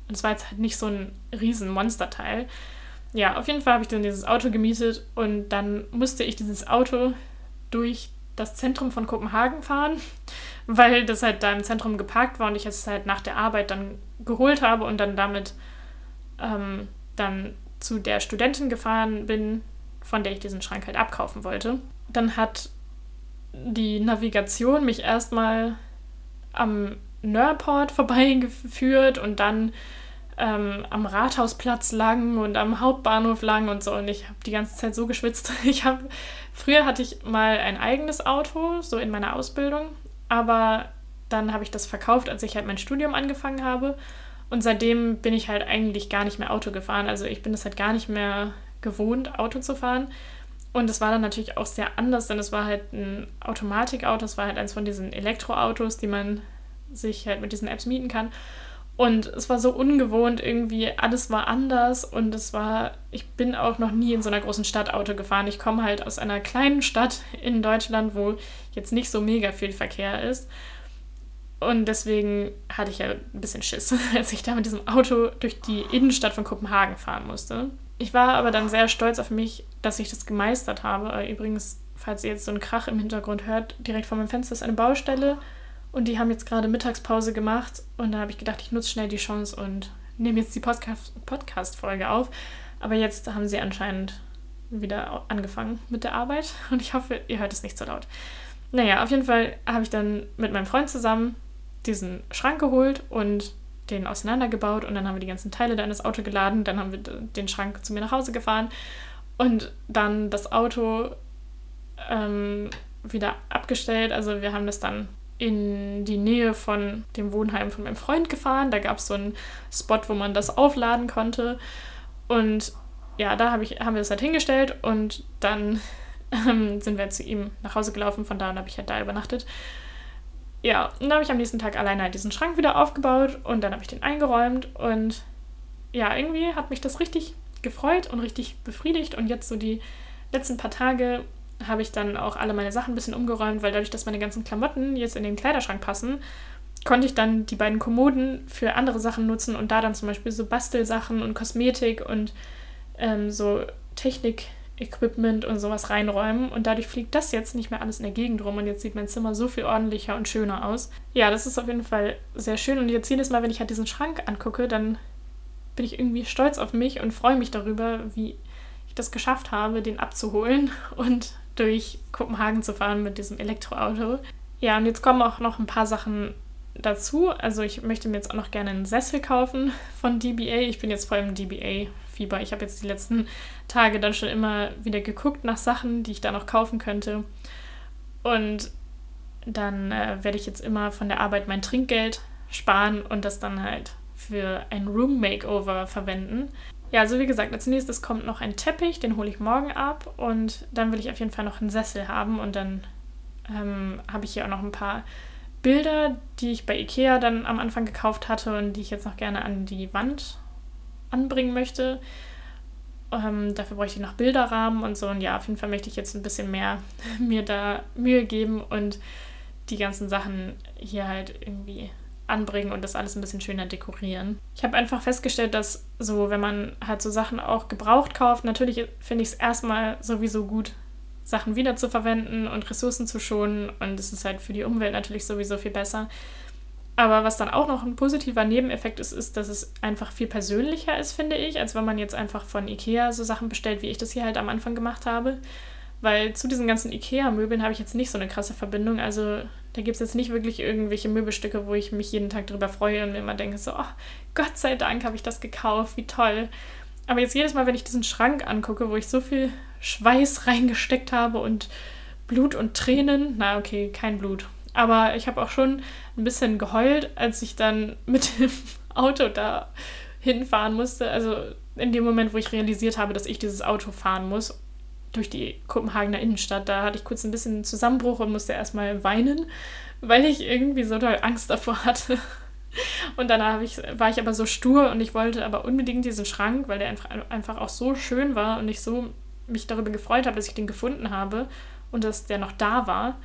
und es war jetzt halt nicht so ein riesen Monsterteil. Ja, auf jeden Fall habe ich dann dieses Auto gemietet und dann musste ich dieses Auto durch das Zentrum von Kopenhagen fahren, weil das halt da im Zentrum geparkt war und ich es halt nach der Arbeit dann geholt habe und dann damit ähm, dann zu der Studentin gefahren bin, von der ich diesen Schrank halt abkaufen wollte. Dann hat die Navigation mich erstmal am Nörport vorbeigeführt und dann ähm, am Rathausplatz lang und am Hauptbahnhof lang und so. Und ich habe die ganze Zeit so geschwitzt. Ich habe früher hatte ich mal ein eigenes Auto, so in meiner Ausbildung, aber dann habe ich das verkauft, als ich halt mein Studium angefangen habe. Und seitdem bin ich halt eigentlich gar nicht mehr Auto gefahren. Also ich bin es halt gar nicht mehr gewohnt, Auto zu fahren. Und es war dann natürlich auch sehr anders, denn es war halt ein Automatikauto, es war halt eins von diesen Elektroautos, die man sich halt mit diesen Apps mieten kann. Und es war so ungewohnt irgendwie, alles war anders und es war, ich bin auch noch nie in so einer großen Stadt Auto gefahren. Ich komme halt aus einer kleinen Stadt in Deutschland, wo jetzt nicht so mega viel Verkehr ist. Und deswegen hatte ich ja ein bisschen Schiss, als ich da mit diesem Auto durch die Innenstadt von Kopenhagen fahren musste. Ich war aber dann sehr stolz auf mich, dass ich das gemeistert habe. Übrigens, falls ihr jetzt so einen Krach im Hintergrund hört, direkt vor meinem Fenster ist eine Baustelle und die haben jetzt gerade Mittagspause gemacht und da habe ich gedacht, ich nutze schnell die Chance und nehme jetzt die Podcast-Folge auf. Aber jetzt haben sie anscheinend wieder angefangen mit der Arbeit und ich hoffe, ihr hört es nicht so laut. Naja, auf jeden Fall habe ich dann mit meinem Freund zusammen diesen Schrank geholt und den auseinandergebaut und dann haben wir die ganzen Teile da in das Auto geladen, dann haben wir den Schrank zu mir nach Hause gefahren und dann das Auto ähm, wieder abgestellt. Also wir haben das dann in die Nähe von dem Wohnheim von meinem Freund gefahren. Da gab es so einen Spot, wo man das aufladen konnte. Und ja, da hab ich, haben wir das halt hingestellt und dann ähm, sind wir zu ihm nach Hause gelaufen. Von da an habe ich halt da übernachtet. Ja, und dann habe ich am nächsten Tag alleine halt diesen Schrank wieder aufgebaut und dann habe ich den eingeräumt und ja, irgendwie hat mich das richtig gefreut und richtig befriedigt und jetzt so die letzten paar Tage habe ich dann auch alle meine Sachen ein bisschen umgeräumt, weil dadurch, dass meine ganzen Klamotten jetzt in den Kleiderschrank passen, konnte ich dann die beiden Kommoden für andere Sachen nutzen und da dann zum Beispiel so Bastelsachen und Kosmetik und ähm, so Technik-Equipment und sowas reinräumen. Und dadurch fliegt das jetzt nicht mehr alles in der Gegend rum und jetzt sieht mein Zimmer so viel ordentlicher und schöner aus. Ja, das ist auf jeden Fall sehr schön. Und jetzt jedes Mal, wenn ich halt diesen Schrank angucke, dann bin ich irgendwie stolz auf mich und freue mich darüber, wie ich das geschafft habe, den abzuholen und durch Kopenhagen zu fahren mit diesem Elektroauto. Ja, und jetzt kommen auch noch ein paar Sachen dazu. Also ich möchte mir jetzt auch noch gerne einen Sessel kaufen von DBA. Ich bin jetzt voll im DBA-Fieber. Ich habe jetzt die letzten Tage dann schon immer wieder geguckt nach Sachen, die ich da noch kaufen könnte. Und dann äh, werde ich jetzt immer von der Arbeit mein Trinkgeld sparen und das dann halt für ein Room Makeover verwenden. Ja, also wie gesagt, als nächstes kommt noch ein Teppich, den hole ich morgen ab und dann will ich auf jeden Fall noch einen Sessel haben und dann ähm, habe ich hier auch noch ein paar Bilder, die ich bei Ikea dann am Anfang gekauft hatte und die ich jetzt noch gerne an die Wand anbringen möchte. Ähm, dafür bräuchte ich noch Bilderrahmen und so. Und ja, auf jeden Fall möchte ich jetzt ein bisschen mehr mir da Mühe geben und die ganzen Sachen hier halt irgendwie anbringen und das alles ein bisschen schöner dekorieren. Ich habe einfach festgestellt, dass so, wenn man halt so Sachen auch gebraucht kauft, natürlich finde ich es erstmal sowieso gut, Sachen wiederzuverwenden und Ressourcen zu schonen und es ist halt für die Umwelt natürlich sowieso viel besser. Aber was dann auch noch ein positiver Nebeneffekt ist, ist, dass es einfach viel persönlicher ist, finde ich, als wenn man jetzt einfach von Ikea so Sachen bestellt, wie ich das hier halt am Anfang gemacht habe. Weil zu diesen ganzen Ikea-Möbeln habe ich jetzt nicht so eine krasse Verbindung. Also da gibt es jetzt nicht wirklich irgendwelche Möbelstücke, wo ich mich jeden Tag drüber freue und mir immer denke, so, oh, Gott sei Dank habe ich das gekauft, wie toll. Aber jetzt jedes Mal, wenn ich diesen Schrank angucke, wo ich so viel Schweiß reingesteckt habe und Blut und Tränen, na okay, kein Blut. Aber ich habe auch schon ein bisschen geheult, als ich dann mit dem Auto da hinfahren musste. Also in dem Moment, wo ich realisiert habe, dass ich dieses Auto fahren muss durch die Kopenhagener Innenstadt. Da hatte ich kurz ein bisschen Zusammenbruch und musste erstmal weinen, weil ich irgendwie so doll Angst davor hatte. Und danach ich, war ich aber so stur und ich wollte aber unbedingt diesen Schrank, weil der einfach, einfach auch so schön war und ich so mich darüber gefreut habe, dass ich den gefunden habe und dass der noch da war.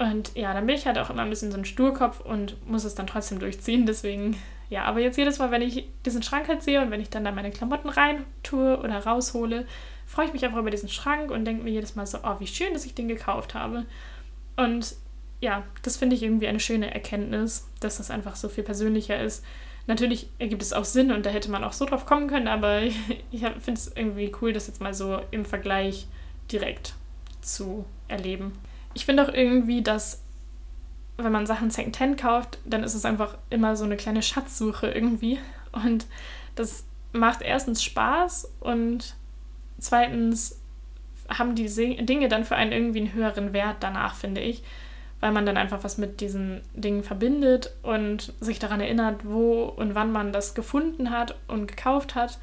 Und ja, dann bin ich halt auch immer ein bisschen so ein Sturkopf und muss es dann trotzdem durchziehen. Deswegen, ja, aber jetzt jedes Mal, wenn ich diesen Schrank halt sehe und wenn ich dann da meine Klamotten rein tue oder raushole, freue ich mich einfach über diesen Schrank und denke mir jedes Mal so, oh, wie schön, dass ich den gekauft habe. Und ja, das finde ich irgendwie eine schöne Erkenntnis, dass das einfach so viel persönlicher ist. Natürlich ergibt es auch Sinn und da hätte man auch so drauf kommen können, aber ich finde es irgendwie cool, das jetzt mal so im Vergleich direkt zu erleben. Ich finde auch irgendwie, dass wenn man Sachen Secondhand kauft, dann ist es einfach immer so eine kleine Schatzsuche irgendwie. Und das macht erstens Spaß und zweitens haben die Dinge dann für einen irgendwie einen höheren Wert danach, finde ich, weil man dann einfach was mit diesen Dingen verbindet und sich daran erinnert, wo und wann man das gefunden hat und gekauft hat.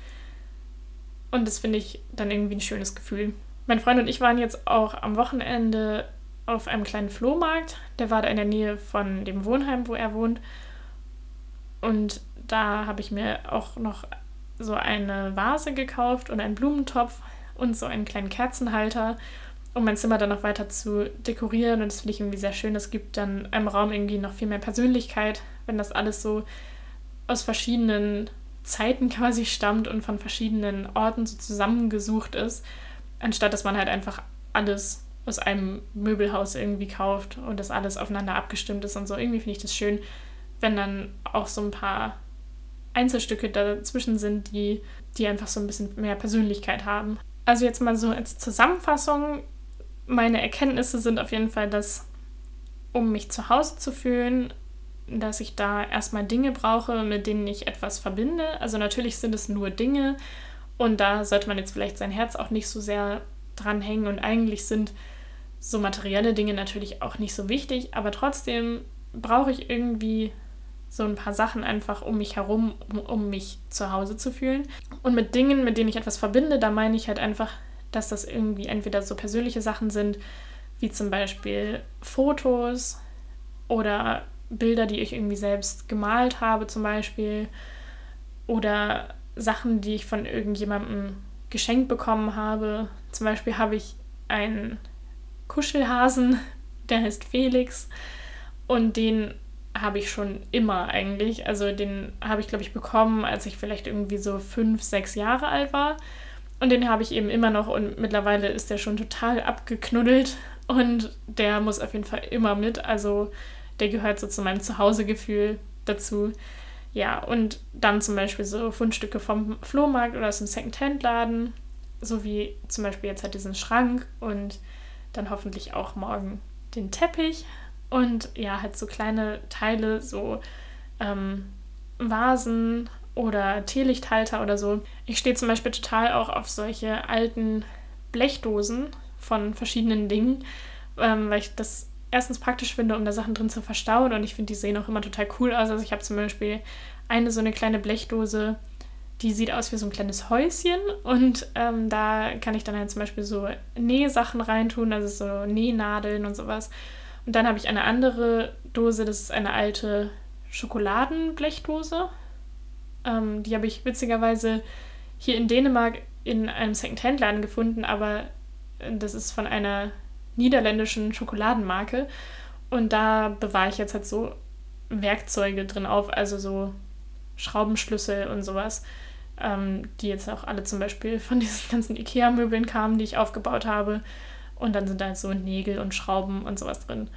Und das finde ich dann irgendwie ein schönes Gefühl. Mein Freund und ich waren jetzt auch am Wochenende auf einem kleinen Flohmarkt. Der war da in der Nähe von dem Wohnheim, wo er wohnt. Und da habe ich mir auch noch so eine Vase gekauft und einen Blumentopf und so einen kleinen Kerzenhalter, um mein Zimmer dann noch weiter zu dekorieren. Und das finde ich irgendwie sehr schön. Das gibt dann einem Raum irgendwie noch viel mehr Persönlichkeit, wenn das alles so aus verschiedenen Zeiten quasi stammt und von verschiedenen Orten so zusammengesucht ist, anstatt dass man halt einfach alles aus einem Möbelhaus irgendwie kauft und das alles aufeinander abgestimmt ist und so. Irgendwie finde ich das schön, wenn dann auch so ein paar Einzelstücke dazwischen sind, die, die einfach so ein bisschen mehr Persönlichkeit haben. Also jetzt mal so als Zusammenfassung meine Erkenntnisse sind auf jeden Fall, dass um mich zu Hause zu fühlen, dass ich da erstmal Dinge brauche, mit denen ich etwas verbinde. Also natürlich sind es nur Dinge und da sollte man jetzt vielleicht sein Herz auch nicht so sehr dranhängen und eigentlich sind so materielle Dinge natürlich auch nicht so wichtig, aber trotzdem brauche ich irgendwie so ein paar Sachen einfach um mich herum, um, um, mich zu Hause zu fühlen. Und mit Dingen, mit denen ich etwas verbinde, da meine ich halt einfach, dass das irgendwie entweder so persönliche Sachen sind, wie zum Beispiel Fotos oder Bilder, die ich irgendwie selbst gemalt habe zum Beispiel oder Sachen, die ich von irgendjemandem geschenkt bekommen habe. Zum Beispiel habe ich einen Kuschelhasen, der heißt Felix und den habe ich schon immer eigentlich. Also den habe ich, glaube ich, bekommen, als ich vielleicht irgendwie so fünf, sechs Jahre alt war. Und den habe ich eben immer noch und mittlerweile ist der schon total abgeknuddelt und der muss auf jeden Fall immer mit. Also der gehört so zu meinem Zuhausegefühl dazu. Ja, und dann zum Beispiel so Fundstücke vom Flohmarkt oder aus dem Second-Hand-Laden, so wie zum Beispiel jetzt halt diesen Schrank und dann hoffentlich auch morgen den Teppich und ja, halt so kleine Teile, so ähm, Vasen oder Teelichthalter oder so. Ich stehe zum Beispiel total auch auf solche alten Blechdosen von verschiedenen Dingen, ähm, weil ich das erstens praktisch finde, um da Sachen drin zu verstauen und ich finde, die sehen auch immer total cool aus. Also ich habe zum Beispiel eine so eine kleine Blechdose, die sieht aus wie so ein kleines Häuschen und ähm, da kann ich dann halt zum Beispiel so Nähsachen reintun, also so Nähnadeln und sowas. Und dann habe ich eine andere Dose, das ist eine alte Schokoladenblechdose. Ähm, die habe ich witzigerweise hier in Dänemark in einem Second-Hand-Laden gefunden, aber das ist von einer niederländischen Schokoladenmarke. Und da bewahre ich jetzt halt so Werkzeuge drin auf, also so Schraubenschlüssel und sowas, ähm, die jetzt auch alle zum Beispiel von diesen ganzen IKEA-Möbeln kamen, die ich aufgebaut habe. Und dann sind da halt so Nägel und Schrauben und sowas drin.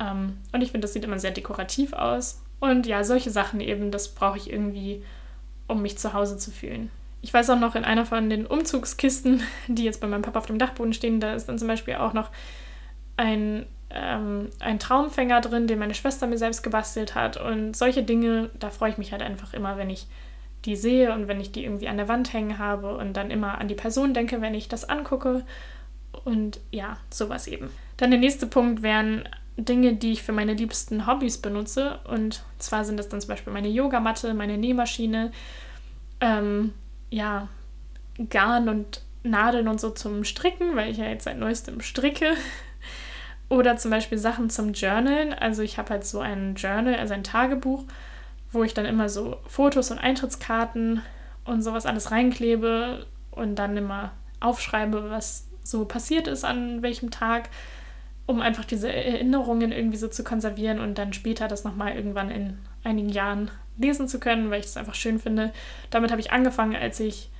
Ähm, und ich finde, das sieht immer sehr dekorativ aus. Und ja, solche Sachen eben, das brauche ich irgendwie, um mich zu Hause zu fühlen. Ich weiß auch noch, in einer von den Umzugskisten, die jetzt bei meinem Papa auf dem Dachboden stehen, da ist dann zum Beispiel auch noch ein, ähm, ein Traumfänger drin, den meine Schwester mir selbst gebastelt hat. Und solche Dinge, da freue ich mich halt einfach immer, wenn ich die sehe und wenn ich die irgendwie an der Wand hängen habe und dann immer an die Person denke, wenn ich das angucke. Und ja, sowas eben. Dann der nächste Punkt wären Dinge, die ich für meine liebsten Hobbys benutze. Und zwar sind das dann zum Beispiel meine Yogamatte, meine Nähmaschine, ähm, ja, Garn und Nadeln und so zum Stricken, weil ich ja jetzt seit neuestem stricke. Oder zum Beispiel Sachen zum Journalen. Also ich habe halt so ein Journal, also ein Tagebuch, wo ich dann immer so Fotos und Eintrittskarten und sowas alles reinklebe und dann immer aufschreibe, was so passiert ist an welchem Tag, um einfach diese Erinnerungen irgendwie so zu konservieren und dann später das nochmal irgendwann in einigen Jahren lesen zu können, weil ich das einfach schön finde. Damit habe ich angefangen, als ich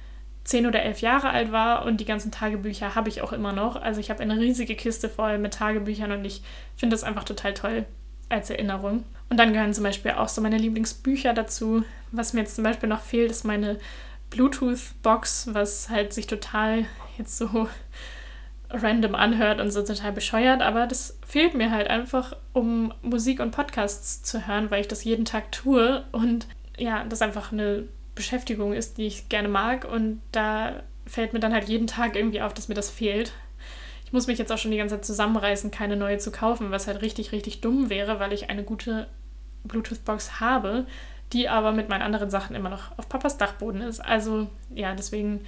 zehn oder elf Jahre alt war und die ganzen Tagebücher habe ich auch immer noch. Also ich habe eine riesige Kiste voll mit Tagebüchern und ich finde das einfach total toll als Erinnerung. Und dann gehören zum Beispiel auch so meine Lieblingsbücher dazu. Was mir jetzt zum Beispiel noch fehlt, ist meine Bluetooth-Box, was halt sich total jetzt so random anhört und so total bescheuert, aber das fehlt mir halt einfach, um Musik und Podcasts zu hören, weil ich das jeden Tag tue und ja, das einfach eine Beschäftigung ist, die ich gerne mag und da fällt mir dann halt jeden Tag irgendwie auf, dass mir das fehlt. Ich muss mich jetzt auch schon die ganze Zeit zusammenreißen, keine neue zu kaufen, was halt richtig, richtig dumm wäre, weil ich eine gute Bluetooth-Box habe, die aber mit meinen anderen Sachen immer noch auf Papas Dachboden ist. Also ja, deswegen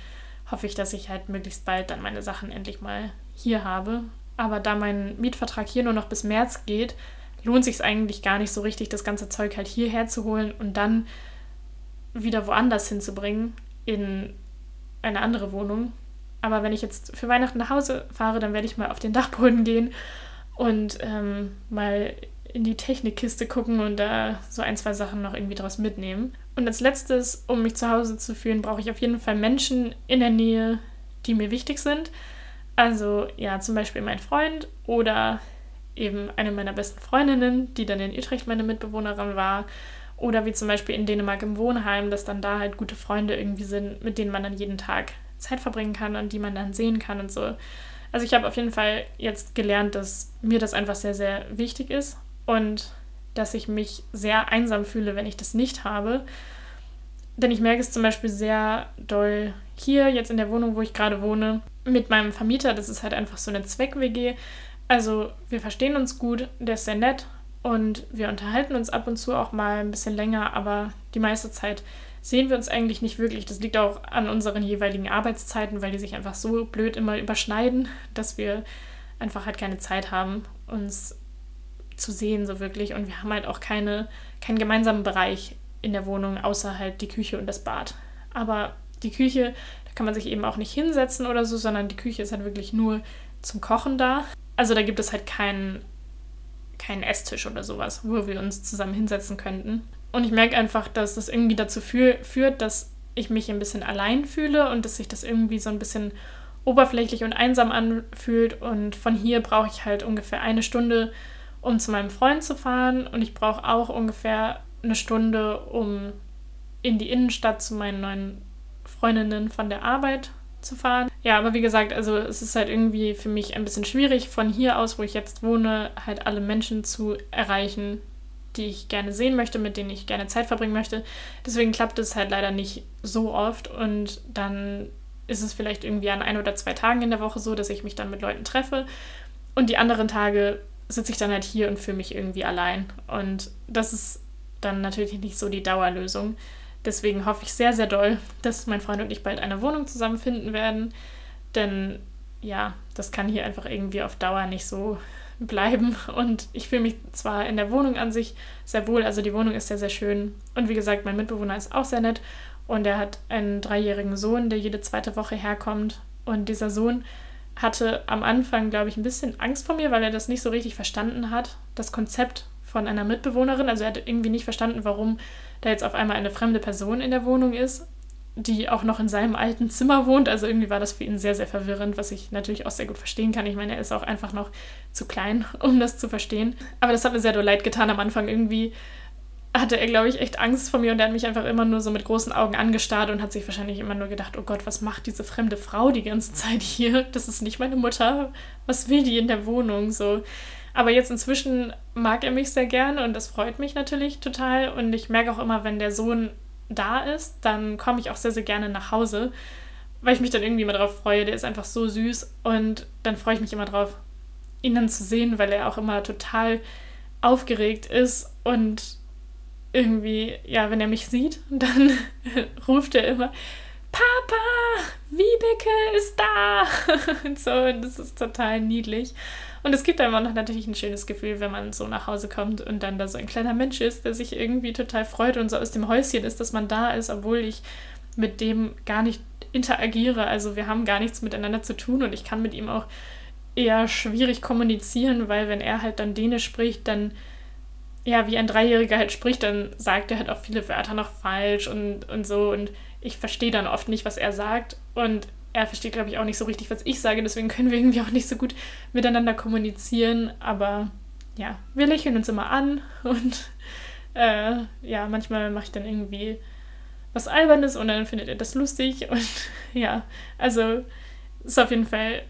hoffe ich, dass ich halt möglichst bald dann meine Sachen endlich mal hier habe. Aber da mein Mietvertrag hier nur noch bis März geht, lohnt sich es eigentlich gar nicht so richtig, das ganze Zeug halt hierher zu holen und dann wieder woanders hinzubringen in eine andere Wohnung. Aber wenn ich jetzt für Weihnachten nach Hause fahre, dann werde ich mal auf den Dachboden gehen und ähm, mal in die Technikkiste gucken und da so ein, zwei Sachen noch irgendwie draus mitnehmen. Und als letztes, um mich zu Hause zu fühlen, brauche ich auf jeden Fall Menschen in der Nähe, die mir wichtig sind. Also ja, zum Beispiel mein Freund oder eben eine meiner besten Freundinnen, die dann in Utrecht meine Mitbewohnerin war. Oder wie zum Beispiel in Dänemark im Wohnheim, dass dann da halt gute Freunde irgendwie sind, mit denen man dann jeden Tag Zeit verbringen kann und die man dann sehen kann und so. Also ich habe auf jeden Fall jetzt gelernt, dass mir das einfach sehr, sehr wichtig ist und dass ich mich sehr einsam fühle, wenn ich das nicht habe. Denn ich merke es zum Beispiel sehr doll hier, jetzt in der Wohnung, wo ich gerade wohne, mit meinem Vermieter. Das ist halt einfach so eine Zweck-WG. Also wir verstehen uns gut, der ist sehr nett und wir unterhalten uns ab und zu auch mal ein bisschen länger, aber die meiste Zeit sehen wir uns eigentlich nicht wirklich. Das liegt auch an unseren jeweiligen Arbeitszeiten, weil die sich einfach so blöd immer überschneiden, dass wir einfach halt keine Zeit haben, uns zu sehen so wirklich. Und wir haben halt auch keine, keinen gemeinsamen Bereich in der Wohnung, außer halt die Küche und das Bad. Aber die Küche, da kann man sich eben auch nicht hinsetzen oder so, sondern die Küche ist halt wirklich nur zum Kochen da. Also da gibt es halt keinen keinen Esstisch oder sowas, wo wir uns zusammen hinsetzen könnten. Und ich merke einfach, dass das irgendwie dazu für, führt, dass ich mich ein bisschen allein fühle und dass sich das irgendwie so ein bisschen oberflächlich und einsam anfühlt. Und von hier brauche ich halt ungefähr eine Stunde, um zu meinem Freund zu fahren. Und ich brauche auch ungefähr eine Stunde, um in die Innenstadt zu meinen neuen Freundinnen von der Arbeit zu fahren. Ja, aber wie gesagt, also es ist halt irgendwie für mich ein bisschen schwierig, von hier aus, wo ich jetzt wohne, halt alle Menschen zu erreichen, die ich gerne sehen möchte, mit denen ich gerne Zeit verbringen möchte. Deswegen klappt es halt leider nicht so oft und dann ist es vielleicht irgendwie an ein oder zwei Tagen in der Woche so, dass ich mich dann mit Leuten treffe und die anderen Tage sitze ich dann halt hier und fühle mich irgendwie allein und das ist dann natürlich nicht so die Dauerlösung. Deswegen hoffe ich sehr, sehr doll, dass mein Freund und ich bald eine Wohnung zusammenfinden werden, denn ja, das kann hier einfach irgendwie auf Dauer nicht so bleiben. Und ich fühle mich zwar in der Wohnung an sich sehr wohl, also die Wohnung ist sehr, sehr schön. Und wie gesagt, mein Mitbewohner ist auch sehr nett. Und er hat einen dreijährigen Sohn, der jede zweite Woche herkommt. Und dieser Sohn hatte am Anfang, glaube ich, ein bisschen Angst vor mir, weil er das nicht so richtig verstanden hat, das Konzept von einer Mitbewohnerin. Also er hat irgendwie nicht verstanden, warum da jetzt auf einmal eine fremde Person in der Wohnung ist die auch noch in seinem alten Zimmer wohnt. Also irgendwie war das für ihn sehr, sehr verwirrend, was ich natürlich auch sehr gut verstehen kann. Ich meine, er ist auch einfach noch zu klein, um das zu verstehen. Aber das hat mir sehr doll leid getan am Anfang. Irgendwie hatte er, glaube ich, echt Angst vor mir und er hat mich einfach immer nur so mit großen Augen angestarrt und hat sich wahrscheinlich immer nur gedacht, oh Gott, was macht diese fremde Frau die ganze Zeit hier? Das ist nicht meine Mutter. Was will die in der Wohnung? So. Aber jetzt inzwischen mag er mich sehr gerne und das freut mich natürlich total. Und ich merke auch immer, wenn der Sohn da ist, dann komme ich auch sehr, sehr gerne nach Hause, weil ich mich dann irgendwie immer drauf freue. Der ist einfach so süß und dann freue ich mich immer drauf, ihn dann zu sehen, weil er auch immer total aufgeregt ist und irgendwie, ja, wenn er mich sieht, dann ruft er immer, Papa, Wiebeke ist da. und so, und das ist total niedlich. Und es gibt einem auch natürlich ein schönes Gefühl, wenn man so nach Hause kommt und dann da so ein kleiner Mensch ist, der sich irgendwie total freut und so aus dem Häuschen ist, dass man da ist, obwohl ich mit dem gar nicht interagiere. Also wir haben gar nichts miteinander zu tun und ich kann mit ihm auch eher schwierig kommunizieren, weil wenn er halt dann Dänisch spricht, dann ja, wie ein Dreijähriger halt spricht, dann sagt er halt auch viele Wörter noch falsch und, und so und ich verstehe dann oft nicht, was er sagt und er versteht, glaube ich, auch nicht so richtig, was ich sage. Deswegen können wir irgendwie auch nicht so gut miteinander kommunizieren. Aber ja, wir lächeln uns immer an und äh, ja, manchmal mache ich dann irgendwie was Albernes und dann findet er das lustig. Und ja, also ist auf jeden Fall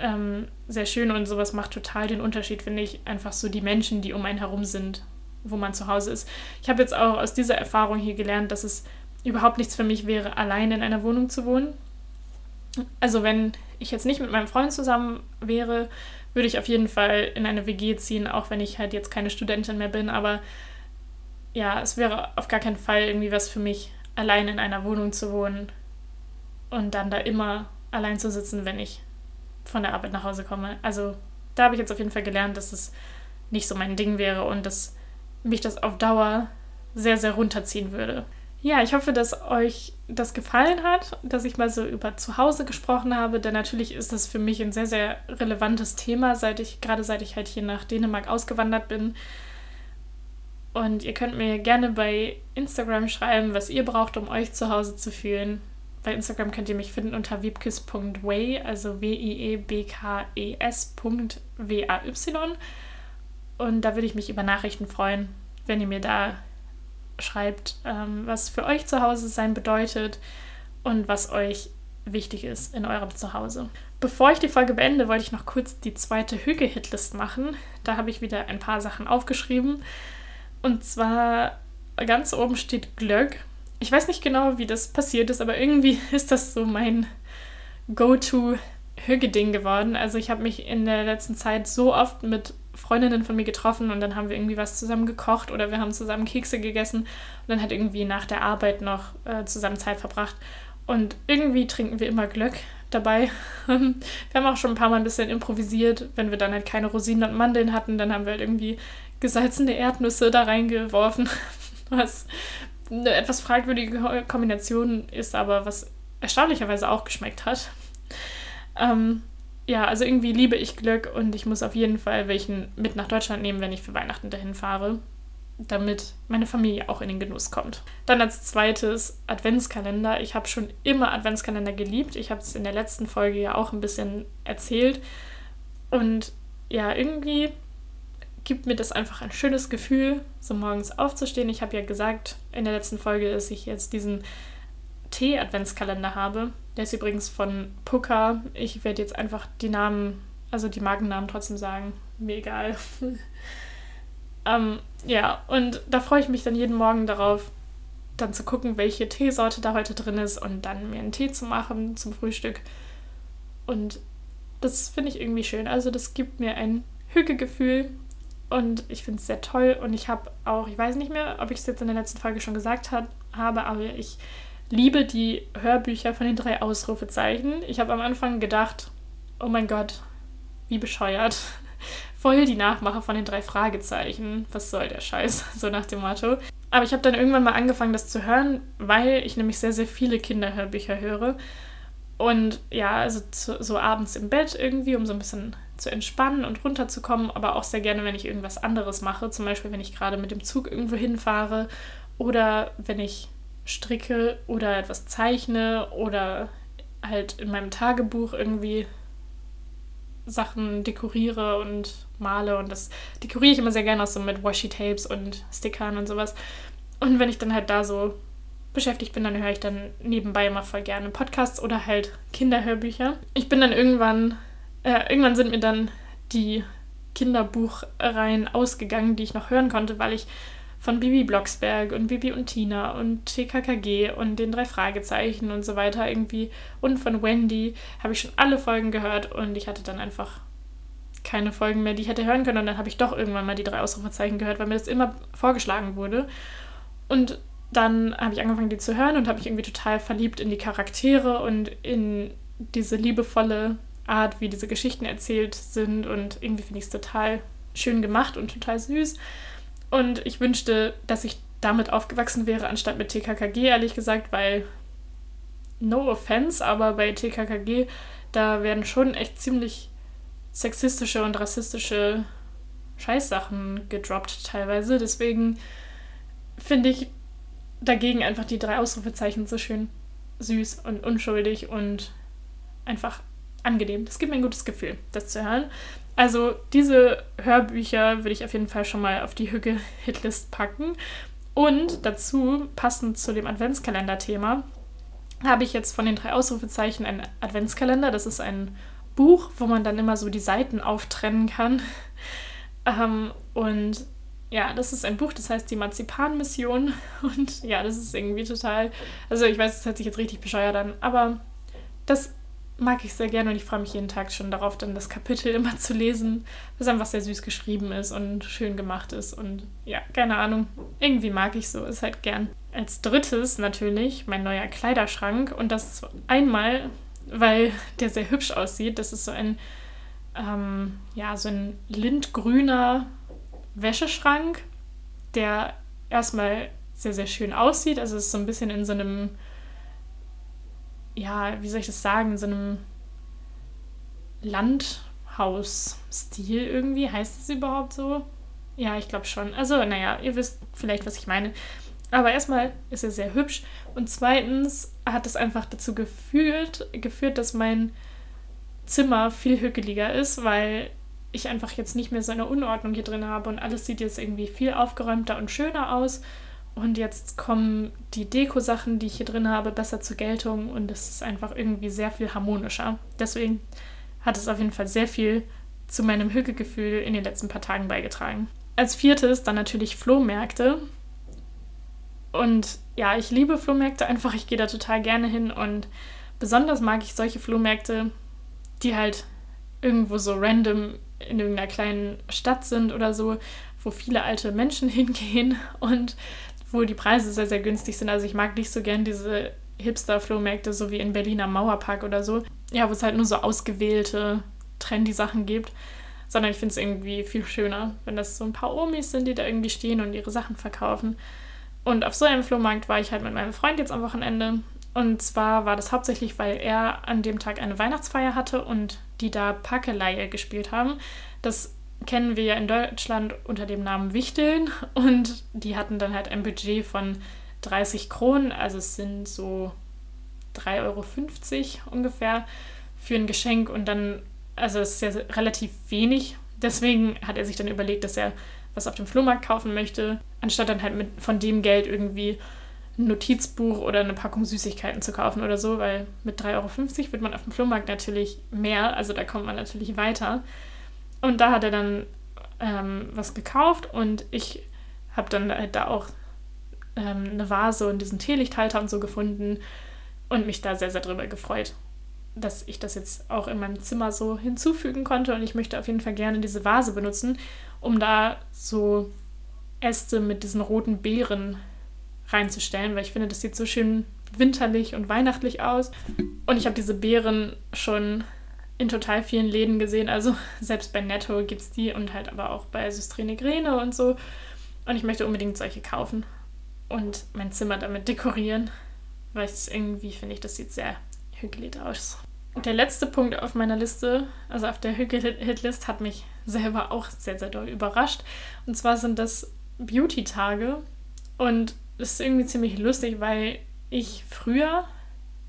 ähm, sehr schön und sowas macht total den Unterschied, finde ich. Einfach so die Menschen, die um einen herum sind, wo man zu Hause ist. Ich habe jetzt auch aus dieser Erfahrung hier gelernt, dass es überhaupt nichts für mich wäre, allein in einer Wohnung zu wohnen also wenn ich jetzt nicht mit meinem Freund zusammen wäre, würde ich auf jeden Fall in eine WG ziehen, auch wenn ich halt jetzt keine Studentin mehr bin. Aber ja, es wäre auf gar keinen Fall irgendwie was für mich, allein in einer Wohnung zu wohnen und dann da immer allein zu sitzen, wenn ich von der Arbeit nach Hause komme. Also da habe ich jetzt auf jeden Fall gelernt, dass es nicht so mein Ding wäre und dass mich das auf Dauer sehr, sehr runterziehen würde. Ja, ich hoffe, dass euch das gefallen hat, dass ich mal so über Zuhause gesprochen habe, denn natürlich ist das für mich ein sehr, sehr relevantes Thema, seit ich, gerade seit ich halt hier nach Dänemark ausgewandert bin. Und ihr könnt mir gerne bei Instagram schreiben, was ihr braucht, um euch zu Hause zu fühlen. Bei Instagram könnt ihr mich finden unter wiebkes.way, also W-I-E-B-K-E-S.W-A-Y. Und da würde ich mich über Nachrichten freuen, wenn ihr mir da schreibt, ähm, was für euch zu Hause sein bedeutet und was euch wichtig ist in eurem Zuhause. Bevor ich die Folge beende, wollte ich noch kurz die zweite Hüge-Hitlist machen. Da habe ich wieder ein paar Sachen aufgeschrieben. Und zwar ganz oben steht Glöck. Ich weiß nicht genau, wie das passiert ist, aber irgendwie ist das so mein Go-To-Hüge-Ding geworden. Also ich habe mich in der letzten Zeit so oft mit Freundinnen von mir getroffen und dann haben wir irgendwie was zusammen gekocht oder wir haben zusammen Kekse gegessen und dann hat irgendwie nach der Arbeit noch äh, zusammen Zeit verbracht. Und irgendwie trinken wir immer Glöck dabei. wir haben auch schon ein paar Mal ein bisschen improvisiert. Wenn wir dann halt keine Rosinen und Mandeln hatten, dann haben wir halt irgendwie gesalzene Erdnüsse da reingeworfen, was eine etwas fragwürdige Kombination ist, aber was erstaunlicherweise auch geschmeckt hat. Ähm, ja, also irgendwie liebe ich Glück und ich muss auf jeden Fall welchen mit nach Deutschland nehmen, wenn ich für Weihnachten dahin fahre, damit meine Familie auch in den Genuss kommt. Dann als zweites Adventskalender. Ich habe schon immer Adventskalender geliebt. Ich habe es in der letzten Folge ja auch ein bisschen erzählt. Und ja, irgendwie gibt mir das einfach ein schönes Gefühl, so morgens aufzustehen. Ich habe ja gesagt in der letzten Folge, dass ich jetzt diesen Tee-Adventskalender habe. Der ist übrigens von Puka. Ich werde jetzt einfach die Namen, also die Markennamen trotzdem sagen. Mir egal. ähm, ja, und da freue ich mich dann jeden Morgen darauf, dann zu gucken, welche Teesorte da heute drin ist und dann mir einen Tee zu machen zum Frühstück. Und das finde ich irgendwie schön. Also das gibt mir ein Hügegefühl und ich finde es sehr toll. Und ich habe auch, ich weiß nicht mehr, ob ich es jetzt in der letzten Folge schon gesagt hat, habe, aber ich liebe die Hörbücher von den drei Ausrufezeichen. Ich habe am Anfang gedacht, oh mein Gott, wie bescheuert. Voll die Nachmacher von den drei Fragezeichen. Was soll der Scheiß? So nach dem Motto. Aber ich habe dann irgendwann mal angefangen, das zu hören, weil ich nämlich sehr, sehr viele Kinderhörbücher höre. Und ja, also zu, so abends im Bett irgendwie, um so ein bisschen zu entspannen und runterzukommen, aber auch sehr gerne, wenn ich irgendwas anderes mache. Zum Beispiel, wenn ich gerade mit dem Zug irgendwo hinfahre oder wenn ich stricke oder etwas zeichne oder halt in meinem Tagebuch irgendwie Sachen dekoriere und male und das dekoriere ich immer sehr gerne auch so mit Washi-Tapes und Stickern und sowas. Und wenn ich dann halt da so beschäftigt bin, dann höre ich dann nebenbei immer voll gerne Podcasts oder halt Kinderhörbücher. Ich bin dann irgendwann, äh, irgendwann sind mir dann die Kinderbuchreihen ausgegangen, die ich noch hören konnte, weil ich von Bibi Blocksberg und Bibi und Tina und TKKG und den drei Fragezeichen und so weiter irgendwie und von Wendy habe ich schon alle Folgen gehört und ich hatte dann einfach keine Folgen mehr, die ich hätte hören können. Und dann habe ich doch irgendwann mal die drei Ausrufezeichen gehört, weil mir das immer vorgeschlagen wurde. Und dann habe ich angefangen, die zu hören und habe mich irgendwie total verliebt in die Charaktere und in diese liebevolle Art, wie diese Geschichten erzählt sind und irgendwie finde ich es total schön gemacht und total süß. Und ich wünschte, dass ich damit aufgewachsen wäre, anstatt mit TKKG, ehrlich gesagt, weil, no offense, aber bei TKKG, da werden schon echt ziemlich sexistische und rassistische Scheißsachen gedroppt teilweise. Deswegen finde ich dagegen einfach die drei Ausrufezeichen so schön süß und unschuldig und einfach angenehm. Das gibt mir ein gutes Gefühl, das zu hören. Also diese Hörbücher würde ich auf jeden Fall schon mal auf die Hüge-Hitlist packen. Und dazu, passend zu dem Adventskalender-Thema, habe ich jetzt von den drei Ausrufezeichen einen Adventskalender. Das ist ein Buch, wo man dann immer so die Seiten auftrennen kann. ähm, und ja, das ist ein Buch, das heißt die Marzipan-Mission. Und ja, das ist irgendwie total. Also, ich weiß, das hört sich jetzt richtig bescheuert an, aber das mag ich sehr gerne und ich freue mich jeden Tag schon darauf, dann das Kapitel immer zu lesen, was einfach sehr süß geschrieben ist und schön gemacht ist. Und ja, keine Ahnung, irgendwie mag ich so, ist halt gern. Als drittes natürlich mein neuer Kleiderschrank und das einmal, weil der sehr hübsch aussieht. Das ist so ein, ähm, ja, so ein lindgrüner Wäscheschrank, der erstmal sehr, sehr schön aussieht. Also es ist so ein bisschen in so einem ja, wie soll ich das sagen, so einem Landhausstil irgendwie. Heißt es überhaupt so? Ja, ich glaube schon. Also, naja, ihr wisst vielleicht, was ich meine. Aber erstmal ist er sehr hübsch und zweitens hat es einfach dazu geführt, geführt, dass mein Zimmer viel hügeliger ist, weil ich einfach jetzt nicht mehr so eine Unordnung hier drin habe und alles sieht jetzt irgendwie viel aufgeräumter und schöner aus. Und jetzt kommen die Deko-Sachen, die ich hier drin habe, besser zur Geltung und es ist einfach irgendwie sehr viel harmonischer. Deswegen hat es auf jeden Fall sehr viel zu meinem Hückegefühl in den letzten paar Tagen beigetragen. Als viertes dann natürlich Flohmärkte. Und ja, ich liebe Flohmärkte einfach, ich gehe da total gerne hin und besonders mag ich solche Flohmärkte, die halt irgendwo so random in irgendeiner kleinen Stadt sind oder so, wo viele alte Menschen hingehen und wo die Preise sehr, sehr günstig sind. Also ich mag nicht so gern diese Hipster-Flohmärkte, so wie in Berlin am Mauerpark oder so. Ja, wo es halt nur so ausgewählte, trendy Sachen gibt. Sondern ich finde es irgendwie viel schöner, wenn das so ein paar Omis sind, die da irgendwie stehen und ihre Sachen verkaufen. Und auf so einem Flohmarkt war ich halt mit meinem Freund jetzt am Wochenende. Und zwar war das hauptsächlich, weil er an dem Tag eine Weihnachtsfeier hatte und die da Packeleihe gespielt haben. Das kennen wir ja in Deutschland unter dem Namen Wichteln und die hatten dann halt ein Budget von 30 Kronen, also es sind so 3,50 Euro ungefähr für ein Geschenk und dann, also es ist ja relativ wenig. Deswegen hat er sich dann überlegt, dass er was auf dem Flohmarkt kaufen möchte, anstatt dann halt mit von dem Geld irgendwie ein Notizbuch oder eine Packung Süßigkeiten zu kaufen oder so, weil mit 3,50 Euro wird man auf dem Flohmarkt natürlich mehr, also da kommt man natürlich weiter. Und da hat er dann ähm, was gekauft und ich habe dann halt da auch ähm, eine Vase und diesen Teelichthalter und so gefunden und mich da sehr, sehr drüber gefreut, dass ich das jetzt auch in meinem Zimmer so hinzufügen konnte. Und ich möchte auf jeden Fall gerne diese Vase benutzen, um da so Äste mit diesen roten Beeren reinzustellen, weil ich finde, das sieht so schön winterlich und weihnachtlich aus. Und ich habe diese Beeren schon in total vielen Läden gesehen. Also selbst bei Netto gibt es die und halt aber auch bei Systrene Grene und so. Und ich möchte unbedingt solche kaufen und mein Zimmer damit dekorieren, weil es irgendwie finde ich, das sieht sehr hügelig aus. Der letzte Punkt auf meiner Liste, also auf der Hügel-Hitlist, hat mich selber auch sehr, sehr doll überrascht. Und zwar sind das Beauty-Tage. Und das ist irgendwie ziemlich lustig, weil ich früher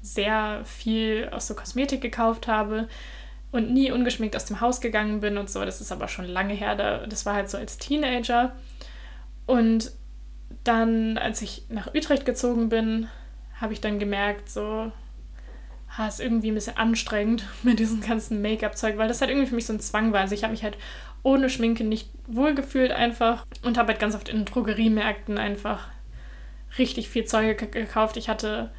sehr viel aus so Kosmetik gekauft habe und nie ungeschminkt aus dem Haus gegangen bin und so. Das ist aber schon lange her. Das war halt so als Teenager. Und dann, als ich nach Utrecht gezogen bin, habe ich dann gemerkt, so, ha, ist irgendwie ein bisschen anstrengend mit diesem ganzen Make-up-Zeug, weil das halt irgendwie für mich so ein Zwang war. Also ich habe mich halt ohne Schminke nicht wohlgefühlt einfach und habe halt ganz oft in Drogeriemärkten einfach richtig viel Zeug gekauft. Ich hatte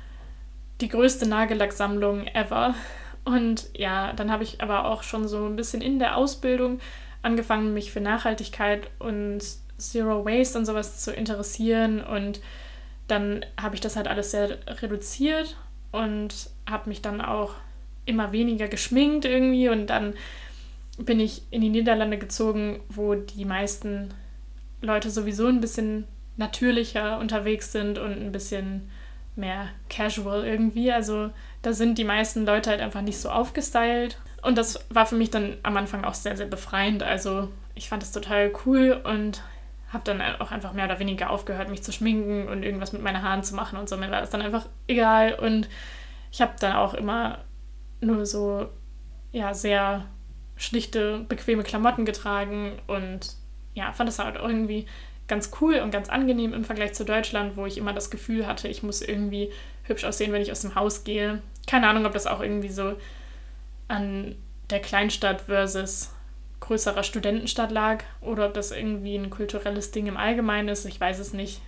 die größte Nagellacksammlung ever. Und ja, dann habe ich aber auch schon so ein bisschen in der Ausbildung angefangen, mich für Nachhaltigkeit und Zero Waste und sowas zu interessieren. Und dann habe ich das halt alles sehr reduziert und habe mich dann auch immer weniger geschminkt irgendwie. Und dann bin ich in die Niederlande gezogen, wo die meisten Leute sowieso ein bisschen natürlicher unterwegs sind und ein bisschen mehr casual irgendwie. Also da sind die meisten Leute halt einfach nicht so aufgestylt. Und das war für mich dann am Anfang auch sehr, sehr befreiend. Also ich fand es total cool und habe dann auch einfach mehr oder weniger aufgehört, mich zu schminken und irgendwas mit meinen Haaren zu machen und so. Mir war das dann einfach egal. Und ich habe dann auch immer nur so, ja, sehr schlichte, bequeme Klamotten getragen und ja, fand das halt irgendwie ganz cool und ganz angenehm im Vergleich zu Deutschland, wo ich immer das Gefühl hatte, ich muss irgendwie hübsch aussehen, wenn ich aus dem Haus gehe. Keine Ahnung, ob das auch irgendwie so an der Kleinstadt versus größerer Studentenstadt lag oder ob das irgendwie ein kulturelles Ding im Allgemeinen ist. Ich weiß es nicht.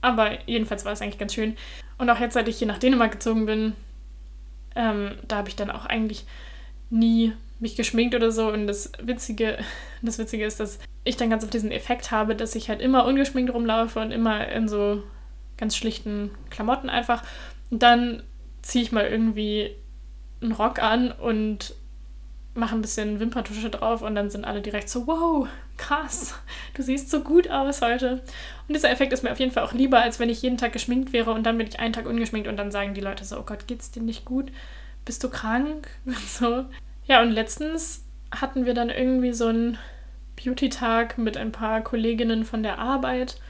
Aber jedenfalls war es eigentlich ganz schön. Und auch jetzt, seit ich hier nach Dänemark gezogen bin, ähm, da habe ich dann auch eigentlich nie mich geschminkt oder so. Und das Witzige, das Witzige ist, dass ich dann ganz auf diesen Effekt habe, dass ich halt immer ungeschminkt rumlaufe und immer in so ganz schlichten Klamotten einfach. Dann ziehe ich mal irgendwie einen Rock an und mache ein bisschen Wimperntusche drauf und dann sind alle direkt so, wow, krass, du siehst so gut aus heute. Und dieser Effekt ist mir auf jeden Fall auch lieber, als wenn ich jeden Tag geschminkt wäre und dann bin ich einen Tag ungeschminkt und dann sagen die Leute so, oh Gott, geht's dir nicht gut? Bist du krank? Und so. Ja, und letztens hatten wir dann irgendwie so einen Beauty-Tag mit ein paar Kolleginnen von der Arbeit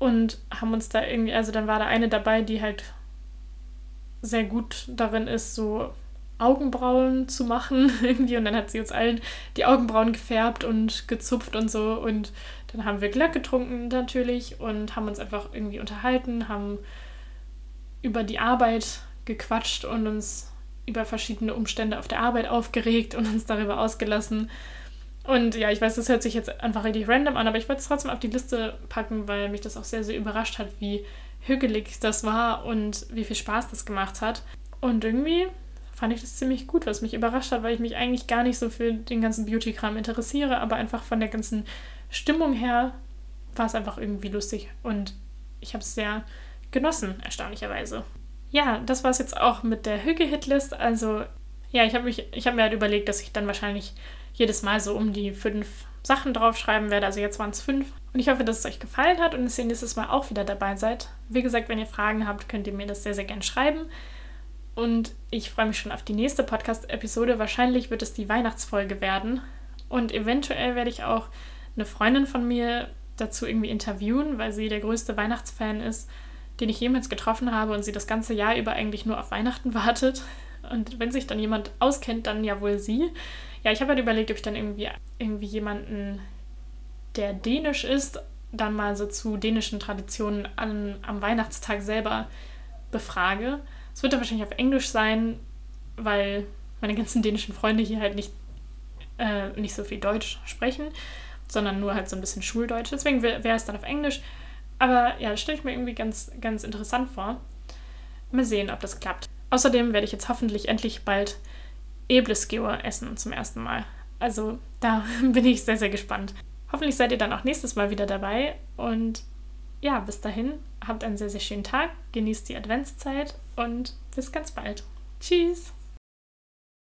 und haben uns da irgendwie, also dann war da eine dabei, die halt sehr gut darin ist, so Augenbrauen zu machen irgendwie und dann hat sie uns allen die Augenbrauen gefärbt und gezupft und so und dann haben wir Glöck getrunken natürlich und haben uns einfach irgendwie unterhalten, haben über die Arbeit gequatscht und uns über verschiedene Umstände auf der Arbeit aufgeregt und uns darüber ausgelassen. Und ja, ich weiß, das hört sich jetzt einfach richtig random an, aber ich wollte es trotzdem auf die Liste packen, weil mich das auch sehr, sehr überrascht hat, wie hügelig das war und wie viel Spaß das gemacht hat. Und irgendwie fand ich das ziemlich gut, was mich überrascht hat, weil ich mich eigentlich gar nicht so für den ganzen Beauty-Kram interessiere, aber einfach von der ganzen Stimmung her war es einfach irgendwie lustig und ich habe es sehr genossen, erstaunlicherweise. Ja, das war es jetzt auch mit der Hüge-Hitlist. Also, ja, ich habe hab mir halt überlegt, dass ich dann wahrscheinlich jedes Mal so um die fünf Sachen draufschreiben werde. Also jetzt waren es fünf. Und ich hoffe, dass es euch gefallen hat und dass ihr nächstes Mal auch wieder dabei seid. Wie gesagt, wenn ihr Fragen habt, könnt ihr mir das sehr, sehr gerne schreiben. Und ich freue mich schon auf die nächste Podcast-Episode. Wahrscheinlich wird es die Weihnachtsfolge werden. Und eventuell werde ich auch eine Freundin von mir dazu irgendwie interviewen, weil sie der größte Weihnachtsfan ist, den ich jemals getroffen habe und sie das ganze Jahr über eigentlich nur auf Weihnachten wartet. Und wenn sich dann jemand auskennt, dann ja wohl sie. Ja, ich habe halt überlegt, ob ich dann irgendwie, irgendwie jemanden, der dänisch ist, dann mal so zu dänischen Traditionen an, am Weihnachtstag selber befrage. Es wird dann wahrscheinlich auf Englisch sein, weil meine ganzen dänischen Freunde hier halt nicht, äh, nicht so viel Deutsch sprechen sondern nur halt so ein bisschen Schuldeutsch. Deswegen wäre es dann auf Englisch. Aber ja, das stelle ich mir irgendwie ganz, ganz interessant vor. Mal sehen, ob das klappt. Außerdem werde ich jetzt hoffentlich endlich bald Eblesgewer essen zum ersten Mal. Also da bin ich sehr, sehr gespannt. Hoffentlich seid ihr dann auch nächstes Mal wieder dabei. Und ja, bis dahin, habt einen sehr, sehr schönen Tag, genießt die Adventszeit und bis ganz bald. Tschüss!